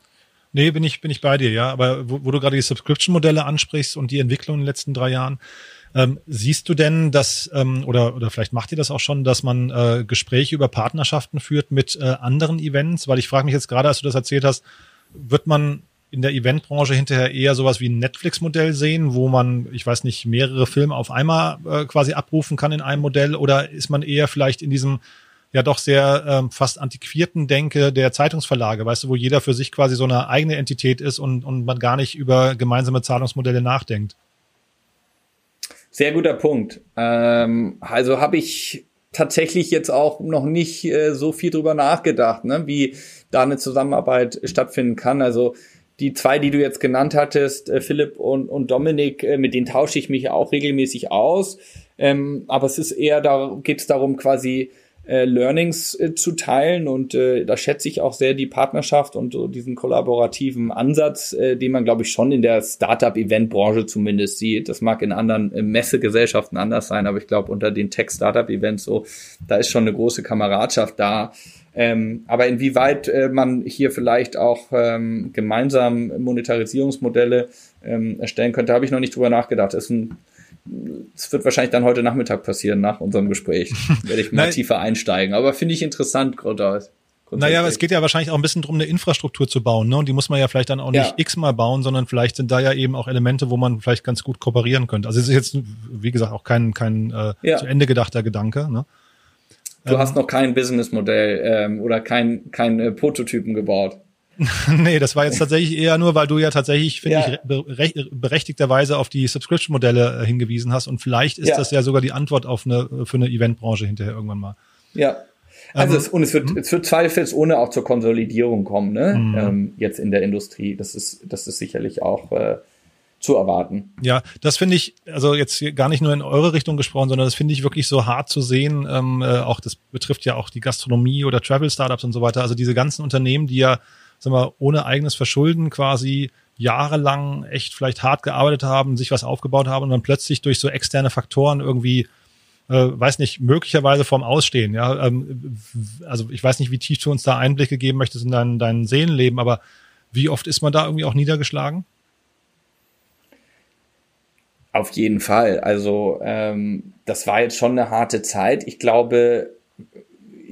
Nee, bin ich, bin ich bei dir, ja. Aber wo, wo du gerade die Subscription-Modelle ansprichst und die Entwicklung in den letzten drei Jahren, ähm, siehst du denn, dass, ähm, oder, oder vielleicht macht ihr das auch schon, dass man äh, Gespräche über Partnerschaften führt mit äh, anderen Events? Weil ich frage mich jetzt gerade, als du das erzählt hast, wird man in der Eventbranche hinterher eher sowas wie ein Netflix-Modell sehen, wo man, ich weiß nicht, mehrere Filme auf einmal äh, quasi abrufen kann in einem Modell? Oder ist man eher vielleicht in diesem ja doch sehr ähm, fast antiquierten Denke der Zeitungsverlage, weißt du, wo jeder für sich quasi so eine eigene Entität ist und, und man gar nicht über gemeinsame Zahlungsmodelle nachdenkt? Sehr guter Punkt. Ähm, also habe ich tatsächlich jetzt auch noch nicht äh, so viel drüber nachgedacht, ne, wie da eine Zusammenarbeit stattfinden kann. Also die zwei, die du jetzt genannt hattest, äh, Philipp und, und Dominik, äh, mit denen tausche ich mich auch regelmäßig aus. Ähm, aber es ist eher da, geht es darum, quasi äh, Learnings äh, zu teilen und äh, da schätze ich auch sehr die Partnerschaft und so diesen kollaborativen Ansatz, äh, den man glaube ich schon in der Startup-Event-Branche zumindest sieht. Das mag in anderen äh, Messegesellschaften anders sein, aber ich glaube unter den Tech-Startup-Events so, da ist schon eine große Kameradschaft da. Ähm, aber inwieweit äh, man hier vielleicht auch ähm, gemeinsam Monetarisierungsmodelle ähm, erstellen könnte, habe ich noch nicht drüber nachgedacht. Das ist ein es wird wahrscheinlich dann heute Nachmittag passieren, nach unserem Gespräch. Werde ich mal tiefer einsteigen. Aber finde ich interessant, Grundaus. Naja, aber es geht ja wahrscheinlich auch ein bisschen drum, eine Infrastruktur zu bauen, ne? Und die muss man ja vielleicht dann auch nicht ja. x-mal bauen, sondern vielleicht sind da ja eben auch Elemente, wo man vielleicht ganz gut kooperieren könnte. Also es ist jetzt, wie gesagt, auch kein, kein äh, ja. zu Ende gedachter Gedanke, ne? Du ähm, hast noch kein Businessmodell ähm, oder kein, kein äh, Prototypen gebaut. nee, das war jetzt tatsächlich eher nur, weil du ja tatsächlich, finde ja. ich, berechtigterweise auf die Subscription-Modelle äh, hingewiesen hast und vielleicht ist ja. das ja sogar die Antwort auf eine, für eine Eventbranche hinterher irgendwann mal. Ja. Also ähm, es, und es wird, hm? es wird zweifelsohne auch zur Konsolidierung kommen, ne? Mhm. Ähm, jetzt in der Industrie. Das ist, das ist sicherlich auch äh, zu erwarten. Ja, das finde ich, also jetzt gar nicht nur in eure Richtung gesprochen, sondern das finde ich wirklich so hart zu sehen. Ähm, äh, auch das betrifft ja auch die Gastronomie oder Travel-Startups und so weiter. Also diese ganzen Unternehmen, die ja sagen wir, ohne eigenes Verschulden quasi jahrelang echt vielleicht hart gearbeitet haben, sich was aufgebaut haben und dann plötzlich durch so externe Faktoren irgendwie äh, weiß nicht, möglicherweise vorm Ausstehen. Ja, ähm, also ich weiß nicht, wie tief du uns da Einblicke geben möchtest in dein, dein Seelenleben, aber wie oft ist man da irgendwie auch niedergeschlagen? Auf jeden Fall. Also ähm, das war jetzt schon eine harte Zeit. Ich glaube,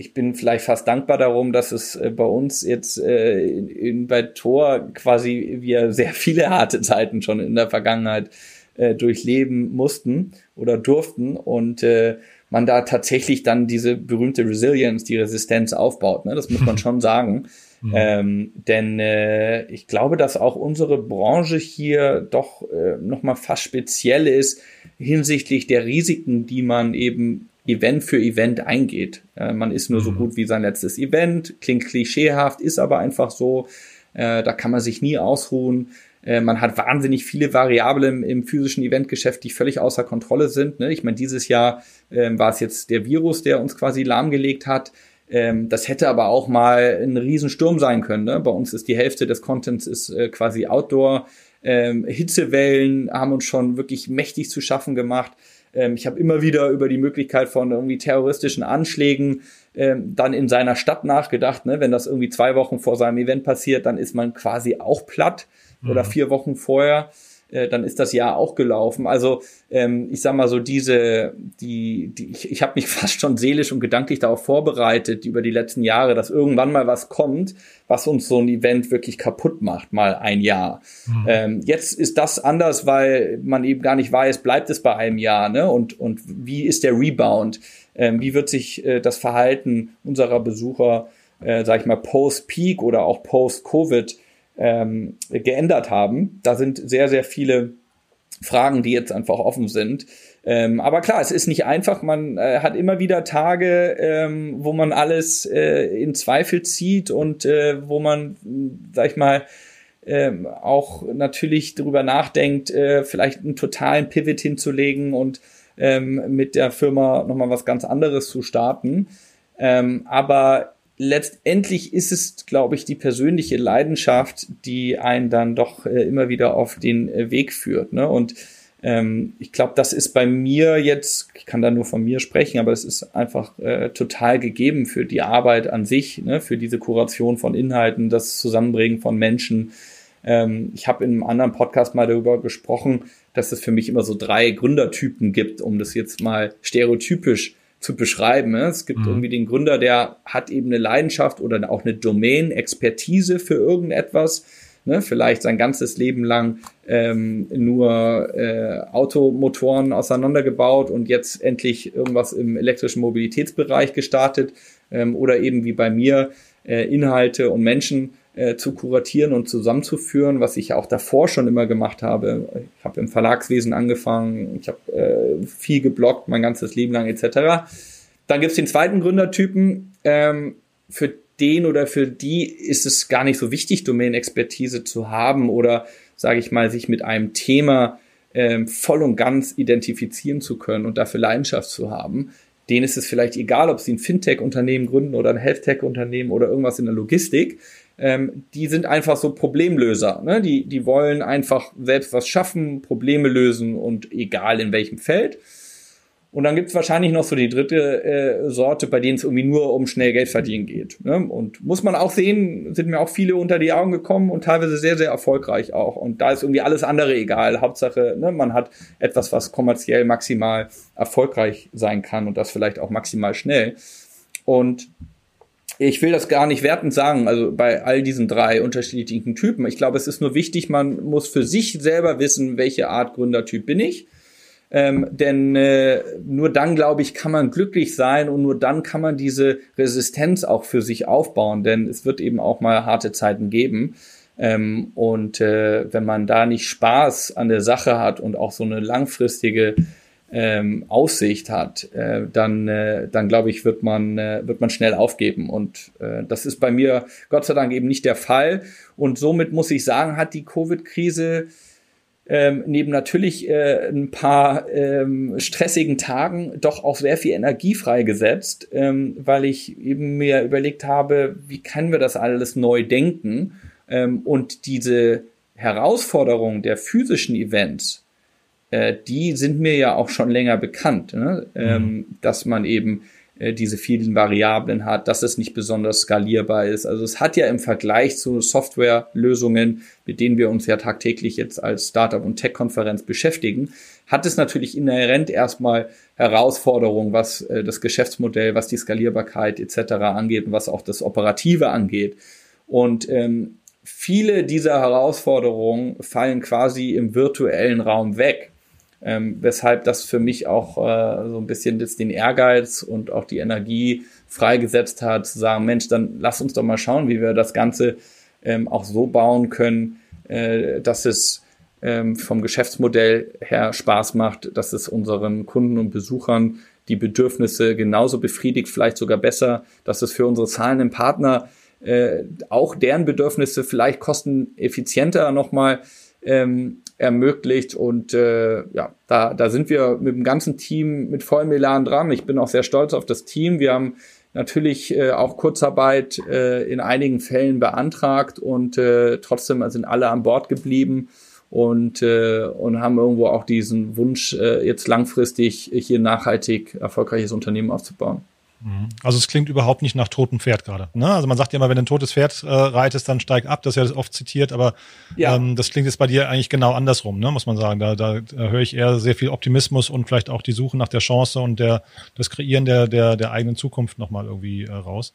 ich bin vielleicht fast dankbar darum, dass es äh, bei uns jetzt äh, in, in, bei Tor quasi wir sehr viele harte Zeiten schon in der Vergangenheit äh, durchleben mussten oder durften und äh, man da tatsächlich dann diese berühmte Resilience, die Resistenz aufbaut. Ne? Das muss man schon sagen. Mhm. Ähm, denn äh, ich glaube, dass auch unsere Branche hier doch äh, nochmal fast speziell ist hinsichtlich der Risiken, die man eben Event für Event eingeht. Äh, man ist nur mhm. so gut wie sein letztes Event, klingt klischeehaft, ist aber einfach so. Äh, da kann man sich nie ausruhen. Äh, man hat wahnsinnig viele Variablen im, im physischen Eventgeschäft, die völlig außer Kontrolle sind. Ne? Ich meine, dieses Jahr ähm, war es jetzt der Virus, der uns quasi lahmgelegt hat. Ähm, das hätte aber auch mal ein Riesensturm sein können. Ne? Bei uns ist die Hälfte des Contents ist äh, quasi Outdoor. Ähm, Hitzewellen haben uns schon wirklich mächtig zu schaffen gemacht. Ähm, ich habe immer wieder über die Möglichkeit von irgendwie terroristischen Anschlägen ähm, dann in seiner Stadt nachgedacht. Ne? Wenn das irgendwie zwei Wochen vor seinem Event passiert, dann ist man quasi auch platt mhm. oder vier Wochen vorher. Äh, dann ist das Jahr auch gelaufen. Also ähm, ich sag mal so diese, die, die ich, ich habe mich fast schon seelisch und gedanklich darauf vorbereitet über die letzten Jahre, dass irgendwann mal was kommt, was uns so ein Event wirklich kaputt macht, mal ein Jahr. Mhm. Ähm, jetzt ist das anders, weil man eben gar nicht weiß, bleibt es bei einem Jahr, ne? Und und wie ist der Rebound? Ähm, wie wird sich äh, das Verhalten unserer Besucher, äh, sag ich mal, post-Peak oder auch post-Covid ähm, geändert haben. Da sind sehr, sehr viele Fragen, die jetzt einfach offen sind. Ähm, aber klar, es ist nicht einfach. Man äh, hat immer wieder Tage, ähm, wo man alles äh, in Zweifel zieht und äh, wo man, sag ich mal, ähm, auch natürlich darüber nachdenkt, äh, vielleicht einen totalen Pivot hinzulegen und ähm, mit der Firma nochmal was ganz anderes zu starten. Ähm, aber letztendlich ist es, glaube ich, die persönliche Leidenschaft, die einen dann doch äh, immer wieder auf den äh, Weg führt. Ne? Und ähm, ich glaube, das ist bei mir jetzt, ich kann da nur von mir sprechen, aber es ist einfach äh, total gegeben für die Arbeit an sich, ne? für diese Kuration von Inhalten, das Zusammenbringen von Menschen. Ähm, ich habe in einem anderen Podcast mal darüber gesprochen, dass es für mich immer so drei Gründertypen gibt, um das jetzt mal stereotypisch zu beschreiben. Ne? Es gibt mhm. irgendwie den Gründer, der hat eben eine Leidenschaft oder auch eine Domain, Expertise für irgendetwas. Ne? Vielleicht sein ganzes Leben lang ähm, nur äh, Automotoren auseinandergebaut und jetzt endlich irgendwas im elektrischen Mobilitätsbereich gestartet. Ähm, oder eben wie bei mir äh, Inhalte und Menschen äh, zu kuratieren und zusammenzuführen, was ich auch davor schon immer gemacht habe. Ich habe im Verlagswesen angefangen, ich habe äh, viel geblockt, mein ganzes Leben lang etc. Dann gibt's den zweiten Gründertypen. Ähm, für den oder für die ist es gar nicht so wichtig, Domain-Expertise zu haben oder, sage ich mal, sich mit einem Thema ähm, voll und ganz identifizieren zu können und dafür Leidenschaft zu haben. Denen ist es vielleicht egal, ob sie ein Fintech-Unternehmen gründen oder ein Health-Tech-Unternehmen oder irgendwas in der Logistik ähm, die sind einfach so Problemlöser. Ne? Die, die wollen einfach selbst was schaffen, Probleme lösen und egal in welchem Feld. Und dann gibt's wahrscheinlich noch so die dritte äh, Sorte, bei denen es irgendwie nur um schnell Geld verdienen geht. Ne? Und muss man auch sehen, sind mir auch viele unter die Augen gekommen und teilweise sehr, sehr erfolgreich auch. Und da ist irgendwie alles andere egal. Hauptsache, ne, man hat etwas, was kommerziell maximal erfolgreich sein kann und das vielleicht auch maximal schnell. Und ich will das gar nicht wertend sagen, also bei all diesen drei unterschiedlichen Typen. Ich glaube, es ist nur wichtig, man muss für sich selber wissen, welche Art Gründertyp bin ich. Ähm, denn äh, nur dann, glaube ich, kann man glücklich sein und nur dann kann man diese Resistenz auch für sich aufbauen, denn es wird eben auch mal harte Zeiten geben. Ähm, und äh, wenn man da nicht Spaß an der Sache hat und auch so eine langfristige ähm, Aussicht hat, äh, dann, äh, dann glaube ich, wird man, äh, wird man schnell aufgeben. Und äh, das ist bei mir Gott sei Dank eben nicht der Fall. Und somit muss ich sagen, hat die Covid-Krise ähm, neben natürlich äh, ein paar ähm, stressigen Tagen doch auch sehr viel Energie freigesetzt, ähm, weil ich eben mir überlegt habe, wie können wir das alles neu denken ähm, und diese Herausforderung der physischen Events, äh, die sind mir ja auch schon länger bekannt, ne? ähm, mhm. dass man eben äh, diese vielen Variablen hat, dass es nicht besonders skalierbar ist. Also es hat ja im Vergleich zu Softwarelösungen, mit denen wir uns ja tagtäglich jetzt als Startup- und Tech-Konferenz beschäftigen, hat es natürlich inhärent erstmal Herausforderungen, was äh, das Geschäftsmodell, was die Skalierbarkeit etc. angeht und was auch das Operative angeht. Und ähm, viele dieser Herausforderungen fallen quasi im virtuellen Raum weg. Ähm, weshalb das für mich auch äh, so ein bisschen jetzt den Ehrgeiz und auch die Energie freigesetzt hat, zu sagen, Mensch, dann lass uns doch mal schauen, wie wir das Ganze ähm, auch so bauen können, äh, dass es ähm, vom Geschäftsmodell her Spaß macht, dass es unseren Kunden und Besuchern die Bedürfnisse genauso befriedigt, vielleicht sogar besser, dass es für unsere zahlenden Partner äh, auch deren Bedürfnisse vielleicht kosteneffizienter nochmal ähm, ermöglicht. Und äh, ja, da, da sind wir mit dem ganzen Team mit vollem Elan dran. Ich bin auch sehr stolz auf das Team. Wir haben natürlich äh, auch Kurzarbeit äh, in einigen Fällen beantragt und äh, trotzdem sind alle an Bord geblieben und, äh, und haben irgendwo auch diesen Wunsch, äh, jetzt langfristig hier nachhaltig erfolgreiches Unternehmen aufzubauen. Mhm. Also es klingt überhaupt nicht nach totem Pferd gerade. Ne? Also man sagt ja immer, wenn du ein totes Pferd äh, reitest, dann steig ab. Das ist ja oft zitiert, aber ja. ähm, das klingt jetzt bei dir eigentlich genau andersrum, ne? muss man sagen. Da, da, da höre ich eher sehr viel Optimismus und vielleicht auch die Suche nach der Chance und der das Kreieren der der, der eigenen Zukunft nochmal irgendwie äh, raus.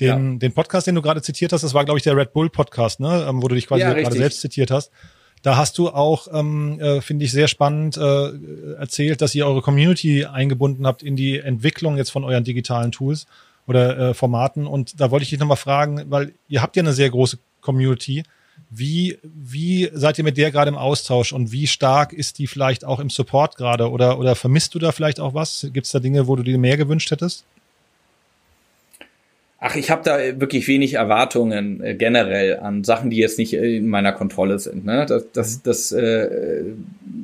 Den, ja. den Podcast, den du gerade zitiert hast, das war, glaube ich, der Red Bull Podcast, ne? Ähm, wo du dich quasi ja, gerade selbst zitiert hast. Da hast du auch, ähm, äh, finde ich, sehr spannend äh, erzählt, dass ihr eure Community eingebunden habt in die Entwicklung jetzt von euren digitalen Tools oder äh, Formaten. Und da wollte ich dich nochmal fragen, weil ihr habt ja eine sehr große Community. Wie, wie seid ihr mit der gerade im Austausch und wie stark ist die vielleicht auch im Support gerade oder, oder vermisst du da vielleicht auch was? Gibt es da Dinge, wo du dir mehr gewünscht hättest? Ach, ich habe da wirklich wenig Erwartungen äh, generell an Sachen, die jetzt nicht in meiner Kontrolle sind. Ne? Das, das, das äh,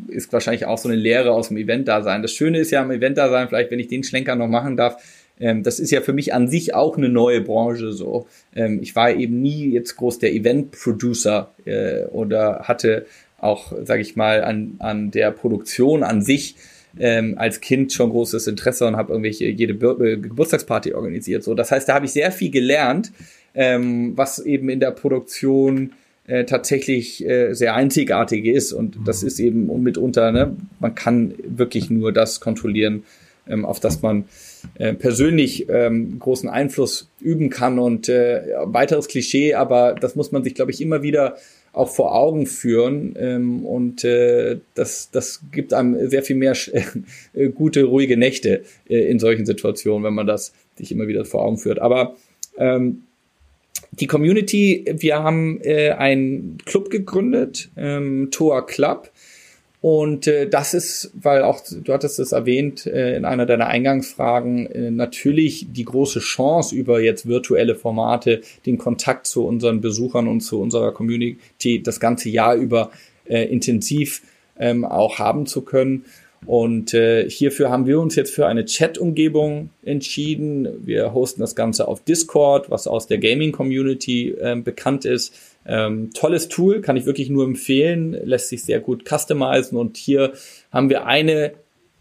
ist wahrscheinlich auch so eine Lehre aus dem Event-Dasein. Das Schöne ist ja am Event-Dasein, vielleicht wenn ich den Schlenker noch machen darf, ähm, das ist ja für mich an sich auch eine neue Branche so. Ähm, ich war eben nie jetzt groß der Event-Producer äh, oder hatte auch, sage ich mal, an, an der Produktion an sich ähm, als Kind schon großes Interesse und habe irgendwelche jede äh, Geburtstagsparty organisiert. So, das heißt, da habe ich sehr viel gelernt, ähm, was eben in der Produktion äh, tatsächlich äh, sehr einzigartig ist. Und das ist eben mitunter, ne, man kann wirklich nur das kontrollieren, ähm, auf das man äh, persönlich ähm, großen Einfluss üben kann. Und äh, weiteres Klischee, aber das muss man sich, glaube ich, immer wieder auch vor Augen führen ähm, und äh, das, das gibt einem sehr viel mehr äh, gute, ruhige Nächte äh, in solchen Situationen, wenn man das sich immer wieder vor Augen führt. Aber ähm, die Community, wir haben äh, einen Club gegründet, ähm, Toa Club, und äh, das ist, weil auch du hattest es erwähnt äh, in einer deiner Eingangsfragen, äh, natürlich die große Chance über jetzt virtuelle Formate den Kontakt zu unseren Besuchern und zu unserer Community das ganze Jahr über äh, intensiv ähm, auch haben zu können. Und äh, hierfür haben wir uns jetzt für eine Chat-Umgebung entschieden. Wir hosten das Ganze auf Discord, was aus der Gaming-Community äh, bekannt ist. Ähm, tolles Tool, kann ich wirklich nur empfehlen, lässt sich sehr gut customizen und hier haben wir eine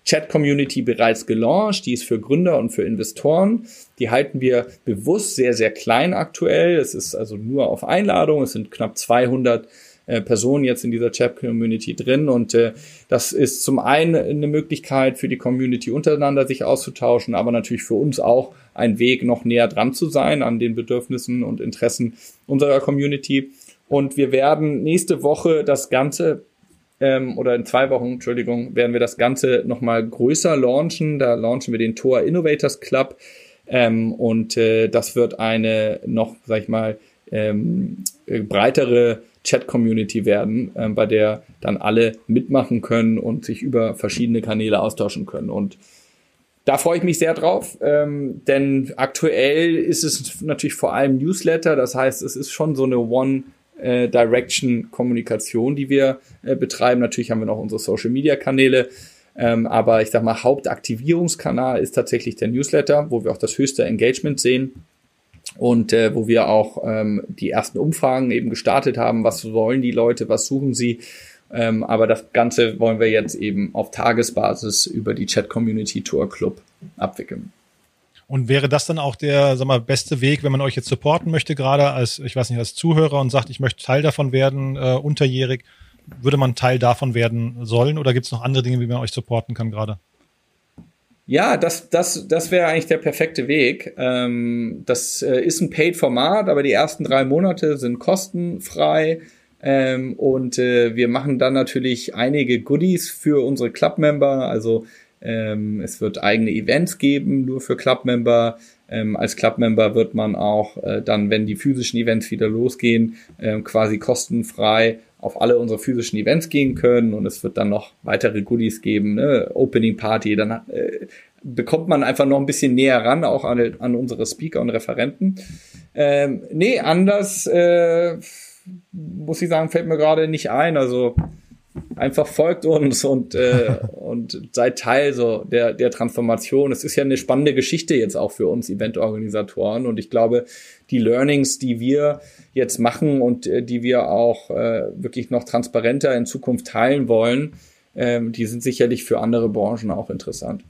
Chat-Community bereits gelauncht, die ist für Gründer und für Investoren. Die halten wir bewusst sehr, sehr klein aktuell. Es ist also nur auf Einladung. Es sind knapp 200 äh, Personen jetzt in dieser Chat-Community drin. Und äh, das ist zum einen eine Möglichkeit für die Community untereinander sich auszutauschen, aber natürlich für uns auch ein Weg, noch näher dran zu sein an den Bedürfnissen und Interessen unserer Community. Und wir werden nächste Woche das Ganze ähm, oder in zwei Wochen, Entschuldigung, werden wir das Ganze nochmal größer launchen. Da launchen wir den Tor Innovators Club. Ähm, und äh, das wird eine noch, sag ich mal, ähm, breitere Chat-Community werden, äh, bei der dann alle mitmachen können und sich über verschiedene Kanäle austauschen können. Und da freue ich mich sehr drauf, ähm, denn aktuell ist es natürlich vor allem Newsletter, das heißt, es ist schon so eine One-Direction-Kommunikation, die wir äh, betreiben. Natürlich haben wir noch unsere Social-Media-Kanäle, ähm, aber ich sag mal, Hauptaktivierungskanal ist tatsächlich der Newsletter, wo wir auch das höchste Engagement sehen und äh, wo wir auch ähm, die ersten Umfragen eben gestartet haben. Was wollen die Leute? Was suchen sie? Ähm, aber das Ganze wollen wir jetzt eben auf Tagesbasis über die Chat Community Tour Club abwickeln. Und wäre das dann auch der, sag mal, beste Weg, wenn man euch jetzt supporten möchte, gerade als, ich weiß nicht, als Zuhörer und sagt, ich möchte Teil davon werden, äh, unterjährig, würde man Teil davon werden sollen oder gibt es noch andere Dinge, wie man euch supporten kann gerade? Ja, das, das, das wäre eigentlich der perfekte Weg. Ähm, das äh, ist ein Paid-Format, aber die ersten drei Monate sind kostenfrei. Ähm, und äh, wir machen dann natürlich einige Goodies für unsere Club-Member. Also ähm, es wird eigene Events geben, nur für Club-Member. Ähm, als Club-Member wird man auch äh, dann, wenn die physischen Events wieder losgehen, äh, quasi kostenfrei auf alle unsere physischen Events gehen können und es wird dann noch weitere Goodies geben, ne? Opening Party, dann äh, bekommt man einfach noch ein bisschen näher ran, auch an, an unsere Speaker und Referenten. Ähm, nee, anders äh, muss ich sagen, fällt mir gerade nicht ein. Also einfach folgt uns und, äh, und seid Teil so der, der Transformation. Es ist ja eine spannende Geschichte jetzt auch für uns Eventorganisatoren und ich glaube, die Learnings, die wir jetzt machen und äh, die wir auch äh, wirklich noch transparenter in Zukunft teilen wollen, ähm, die sind sicherlich für andere Branchen auch interessant.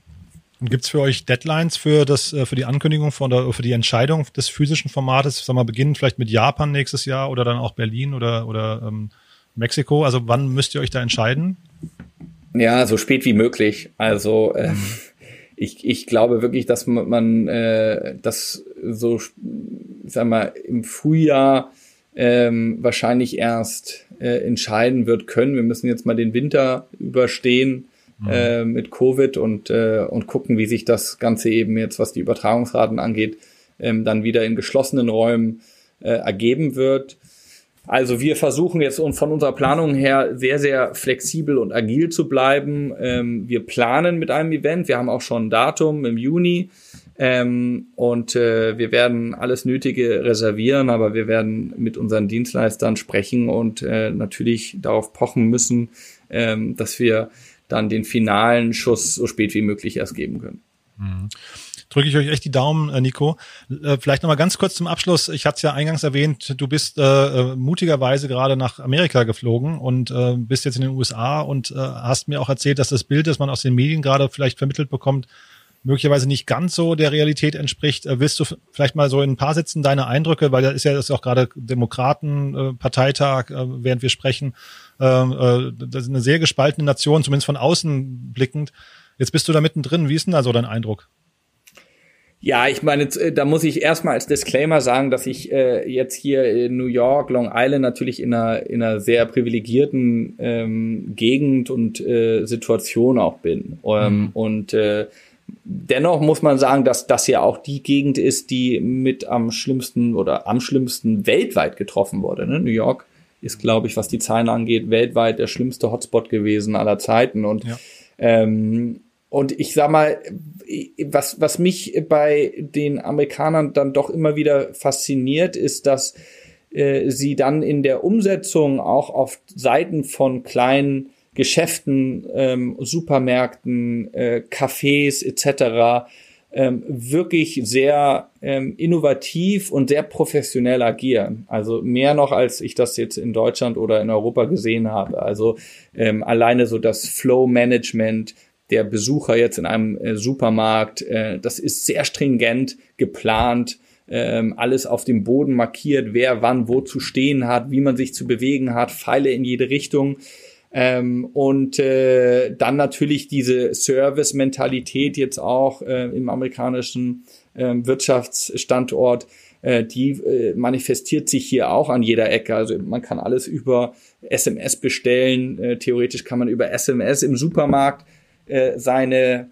Und gibt's für euch Deadlines für das, äh, für die Ankündigung von der, für die Entscheidung des physischen Formates? Sagen wir, beginnen vielleicht mit Japan nächstes Jahr oder dann auch Berlin oder, oder ähm, Mexiko? Also wann müsst ihr euch da entscheiden? Ja, so spät wie möglich. Also äh, ich, ich glaube wirklich, dass man äh, das so, sag mal, im Frühjahr ähm, wahrscheinlich erst äh, entscheiden wird können. Wir müssen jetzt mal den Winter überstehen mhm. äh, mit Covid und, äh, und gucken, wie sich das Ganze eben jetzt, was die Übertragungsraten angeht, ähm, dann wieder in geschlossenen Räumen äh, ergeben wird. Also wir versuchen jetzt von unserer Planung her sehr, sehr flexibel und agil zu bleiben. Ähm, wir planen mit einem Event. Wir haben auch schon ein Datum im Juni. Ähm, und äh, wir werden alles Nötige reservieren, aber wir werden mit unseren Dienstleistern sprechen und äh, natürlich darauf pochen müssen, ähm, dass wir dann den finalen Schuss so spät wie möglich erst geben können. Mhm drücke ich euch echt die Daumen, äh, Nico. Äh, vielleicht nochmal ganz kurz zum Abschluss. Ich hatte es ja eingangs erwähnt, du bist äh, äh, mutigerweise gerade nach Amerika geflogen und äh, bist jetzt in den USA und äh, hast mir auch erzählt, dass das Bild, das man aus den Medien gerade vielleicht vermittelt bekommt, möglicherweise nicht ganz so der Realität entspricht. Äh, willst du vielleicht mal so in ein paar Sätzen deine Eindrücke, weil da ist ja das ist auch gerade Demokraten-Parteitag, äh, während wir sprechen, ähm, äh, das ist eine sehr gespaltene Nation, zumindest von außen blickend. Jetzt bist du da mittendrin. Wie ist denn da so dein Eindruck? Ja, ich meine, äh, da muss ich erstmal als Disclaimer sagen, dass ich äh, jetzt hier in New York, Long Island natürlich in einer, in einer sehr privilegierten ähm, Gegend und äh, Situation auch bin. Ähm, mhm. Und äh, dennoch muss man sagen, dass das ja auch die Gegend ist, die mit am schlimmsten oder am schlimmsten weltweit getroffen wurde. Ne? New York ist, glaube ich, was die Zahlen angeht, weltweit der schlimmste Hotspot gewesen aller Zeiten. Und ja. ähm, und ich sag mal, was, was mich bei den Amerikanern dann doch immer wieder fasziniert, ist, dass äh, sie dann in der Umsetzung auch auf Seiten von kleinen Geschäften, ähm, Supermärkten, äh, Cafés etc. Ähm, wirklich sehr ähm, innovativ und sehr professionell agieren. Also mehr noch, als ich das jetzt in Deutschland oder in Europa gesehen habe. Also ähm, alleine so das Flow-Management, der Besucher jetzt in einem äh, Supermarkt. Äh, das ist sehr stringent geplant, ähm, alles auf dem Boden markiert, wer wann wo zu stehen hat, wie man sich zu bewegen hat, Pfeile in jede Richtung. Ähm, und äh, dann natürlich diese Service-Mentalität jetzt auch äh, im amerikanischen äh, Wirtschaftsstandort, äh, die äh, manifestiert sich hier auch an jeder Ecke. Also man kann alles über SMS bestellen. Äh, theoretisch kann man über SMS im Supermarkt äh, seine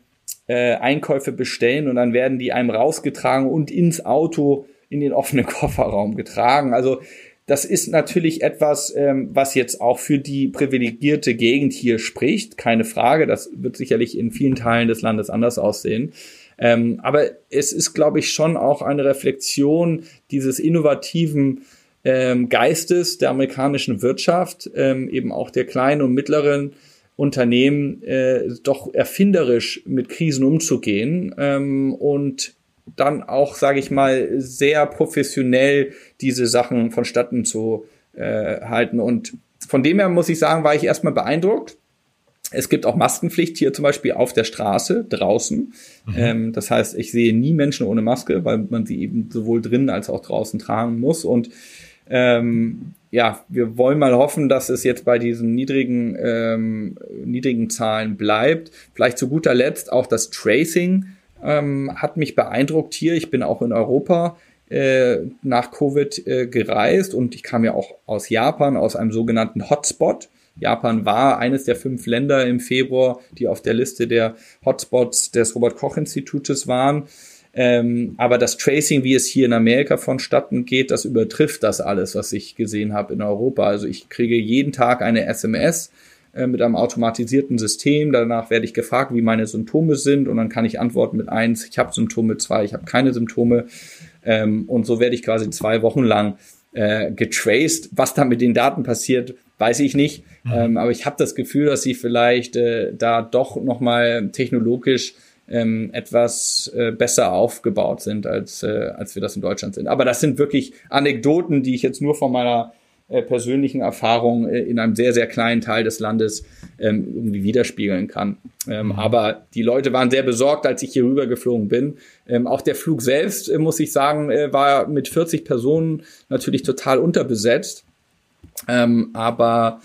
äh, Einkäufe bestellen und dann werden die einem rausgetragen und ins Auto in den offenen Kofferraum getragen. Also das ist natürlich etwas, ähm, was jetzt auch für die privilegierte Gegend hier spricht, keine Frage. Das wird sicherlich in vielen Teilen des Landes anders aussehen. Ähm, aber es ist, glaube ich, schon auch eine Reflexion dieses innovativen ähm, Geistes der amerikanischen Wirtschaft, ähm, eben auch der kleinen und mittleren Unternehmen äh, doch erfinderisch mit Krisen umzugehen ähm, und dann auch, sage ich mal, sehr professionell diese Sachen vonstatten zu äh, halten. Und von dem her muss ich sagen, war ich erstmal beeindruckt. Es gibt auch Maskenpflicht hier zum Beispiel auf der Straße draußen. Mhm. Ähm, das heißt, ich sehe nie Menschen ohne Maske, weil man sie eben sowohl drinnen als auch draußen tragen muss. Und ähm, ja, wir wollen mal hoffen, dass es jetzt bei diesen niedrigen, ähm, niedrigen Zahlen bleibt. Vielleicht zu guter Letzt auch das Tracing ähm, hat mich beeindruckt hier. Ich bin auch in Europa äh, nach Covid äh, gereist und ich kam ja auch aus Japan, aus einem sogenannten Hotspot. Japan war eines der fünf Länder im Februar, die auf der Liste der Hotspots des Robert Koch Institutes waren. Ähm, aber das Tracing, wie es hier in Amerika vonstatten geht, das übertrifft das alles, was ich gesehen habe in Europa. Also ich kriege jeden Tag eine SMS äh, mit einem automatisierten System. Danach werde ich gefragt, wie meine Symptome sind und dann kann ich antworten mit eins, ich habe Symptome, zwei, ich habe keine Symptome. Ähm, und so werde ich quasi zwei Wochen lang äh, getraced. Was da mit den Daten passiert, weiß ich nicht. Mhm. Ähm, aber ich habe das Gefühl, dass sie vielleicht äh, da doch nochmal technologisch ähm, etwas äh, besser aufgebaut sind, als, äh, als wir das in Deutschland sind. Aber das sind wirklich Anekdoten, die ich jetzt nur von meiner äh, persönlichen Erfahrung äh, in einem sehr, sehr kleinen Teil des Landes ähm, irgendwie widerspiegeln kann. Ähm, mhm. Aber die Leute waren sehr besorgt, als ich hier rüber geflogen bin. Ähm, auch der Flug selbst, äh, muss ich sagen, war mit 40 Personen natürlich total unterbesetzt. Aber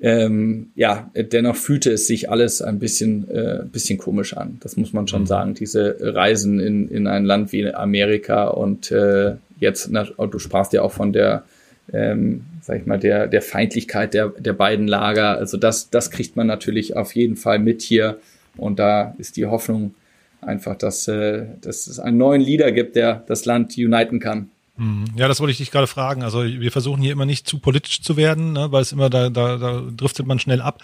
ähm, ja, dennoch fühlte es sich alles ein bisschen, äh, bisschen komisch an. Das muss man schon mhm. sagen. Diese Reisen in, in ein Land wie Amerika und äh, jetzt, na, du sprachst ja auch von der, ähm, sag ich mal, der, der Feindlichkeit der, der beiden Lager. Also das, das kriegt man natürlich auf jeden Fall mit hier. Und da ist die Hoffnung einfach, dass, äh, dass es einen neuen Leader gibt, der das Land uniten kann. Mhm. Ja, das wollte ich dich gerade fragen. Also wir versuchen hier immer nicht zu politisch zu werden, ne, weil es immer da, da, da driftet man schnell ab.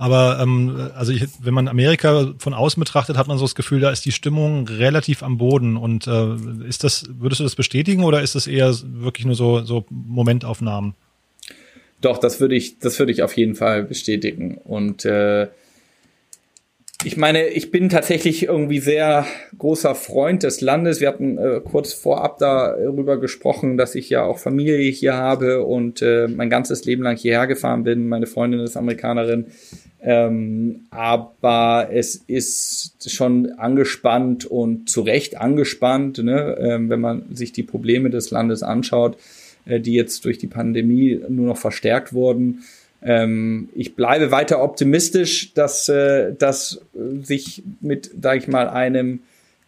Aber ähm, also ich, wenn man Amerika von außen betrachtet, hat man so das Gefühl, da ist die Stimmung relativ am Boden. Und äh, ist das, würdest du das bestätigen oder ist das eher wirklich nur so, so Momentaufnahmen? Doch, das würde ich, das würde ich auf jeden Fall bestätigen. Und äh, ich meine, ich bin tatsächlich irgendwie sehr großer Freund des Landes. Wir hatten äh, kurz vorab darüber gesprochen, dass ich ja auch Familie hier habe und äh, mein ganzes Leben lang hierher gefahren bin. Meine Freundin ist Amerikanerin. Ähm, aber es ist schon angespannt und zu Recht angespannt, ne? ähm, wenn man sich die Probleme des Landes anschaut, äh, die jetzt durch die Pandemie nur noch verstärkt wurden. Ähm, ich bleibe weiter optimistisch, dass äh, das sich mit, sage ich mal, einem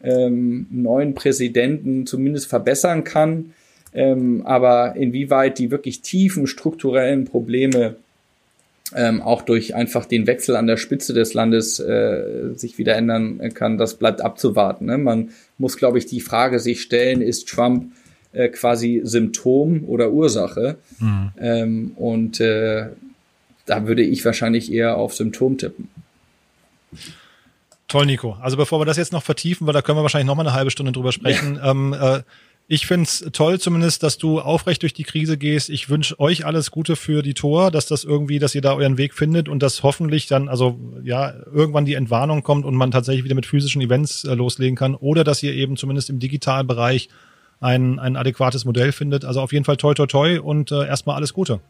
ähm, neuen Präsidenten zumindest verbessern kann. Ähm, aber inwieweit die wirklich tiefen strukturellen Probleme ähm, auch durch einfach den Wechsel an der Spitze des Landes äh, sich wieder ändern kann, das bleibt abzuwarten. Ne? Man muss, glaube ich, die Frage sich stellen, ist Trump äh, quasi Symptom oder Ursache? Mhm. Ähm, und äh, da würde ich wahrscheinlich eher auf Symptom tippen. Toll, Nico. Also bevor wir das jetzt noch vertiefen, weil da können wir wahrscheinlich noch mal eine halbe Stunde drüber sprechen. Ja. Ähm, äh, ich finde es toll zumindest, dass du aufrecht durch die Krise gehst. Ich wünsche euch alles Gute für die Tor, dass das irgendwie, dass ihr da euren Weg findet und dass hoffentlich dann, also ja, irgendwann die Entwarnung kommt und man tatsächlich wieder mit physischen Events äh, loslegen kann oder dass ihr eben zumindest im digitalen Bereich ein, ein adäquates Modell findet. Also auf jeden Fall toi toi toi und äh, erstmal alles Gute.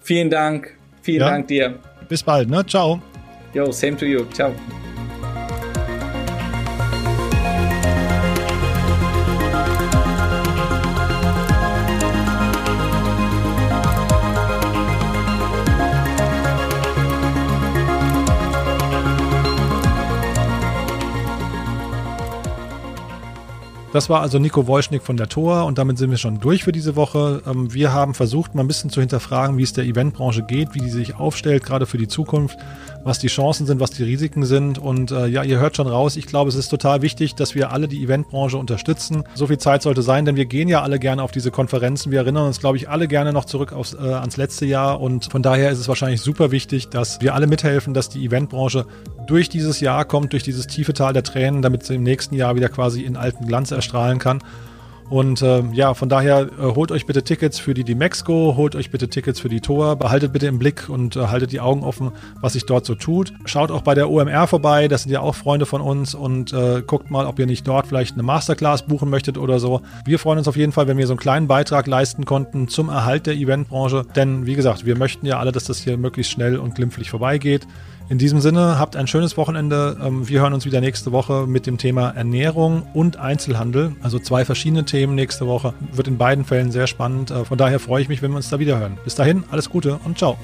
Vielen Dank. Vielen ja. Dank dir. Bis bald, ne? Ciao. Yo, same to you. Ciao. Das war also Nico Wojschnik von der Tor und damit sind wir schon durch für diese Woche. Ähm, wir haben versucht, mal ein bisschen zu hinterfragen, wie es der Eventbranche geht, wie die sich aufstellt, gerade für die Zukunft, was die Chancen sind, was die Risiken sind. Und äh, ja, ihr hört schon raus, ich glaube, es ist total wichtig, dass wir alle die Eventbranche unterstützen. So viel Zeit sollte sein, denn wir gehen ja alle gerne auf diese Konferenzen. Wir erinnern uns, glaube ich, alle gerne noch zurück aufs, äh, ans letzte Jahr. Und von daher ist es wahrscheinlich super wichtig, dass wir alle mithelfen, dass die Eventbranche durch dieses Jahr kommt, durch dieses tiefe Tal der Tränen, damit sie im nächsten Jahr wieder quasi in alten Glanz erstrahlen kann. Und äh, ja, von daher äh, holt euch bitte Tickets für die Dimexco, holt euch bitte Tickets für die Tor, behaltet bitte im Blick und äh, haltet die Augen offen, was sich dort so tut. Schaut auch bei der OMR vorbei, das sind ja auch Freunde von uns und äh, guckt mal, ob ihr nicht dort vielleicht eine Masterclass buchen möchtet oder so. Wir freuen uns auf jeden Fall, wenn wir so einen kleinen Beitrag leisten konnten zum Erhalt der Eventbranche, denn wie gesagt, wir möchten ja alle, dass das hier möglichst schnell und glimpflich vorbeigeht. In diesem Sinne, habt ein schönes Wochenende. Ähm, wir hören uns wieder nächste Woche mit dem Thema Ernährung und Einzelhandel. Also zwei verschiedene Themen nächste Woche. Wird in beiden Fällen sehr spannend. Äh, von daher freue ich mich, wenn wir uns da wieder hören. Bis dahin, alles Gute und ciao.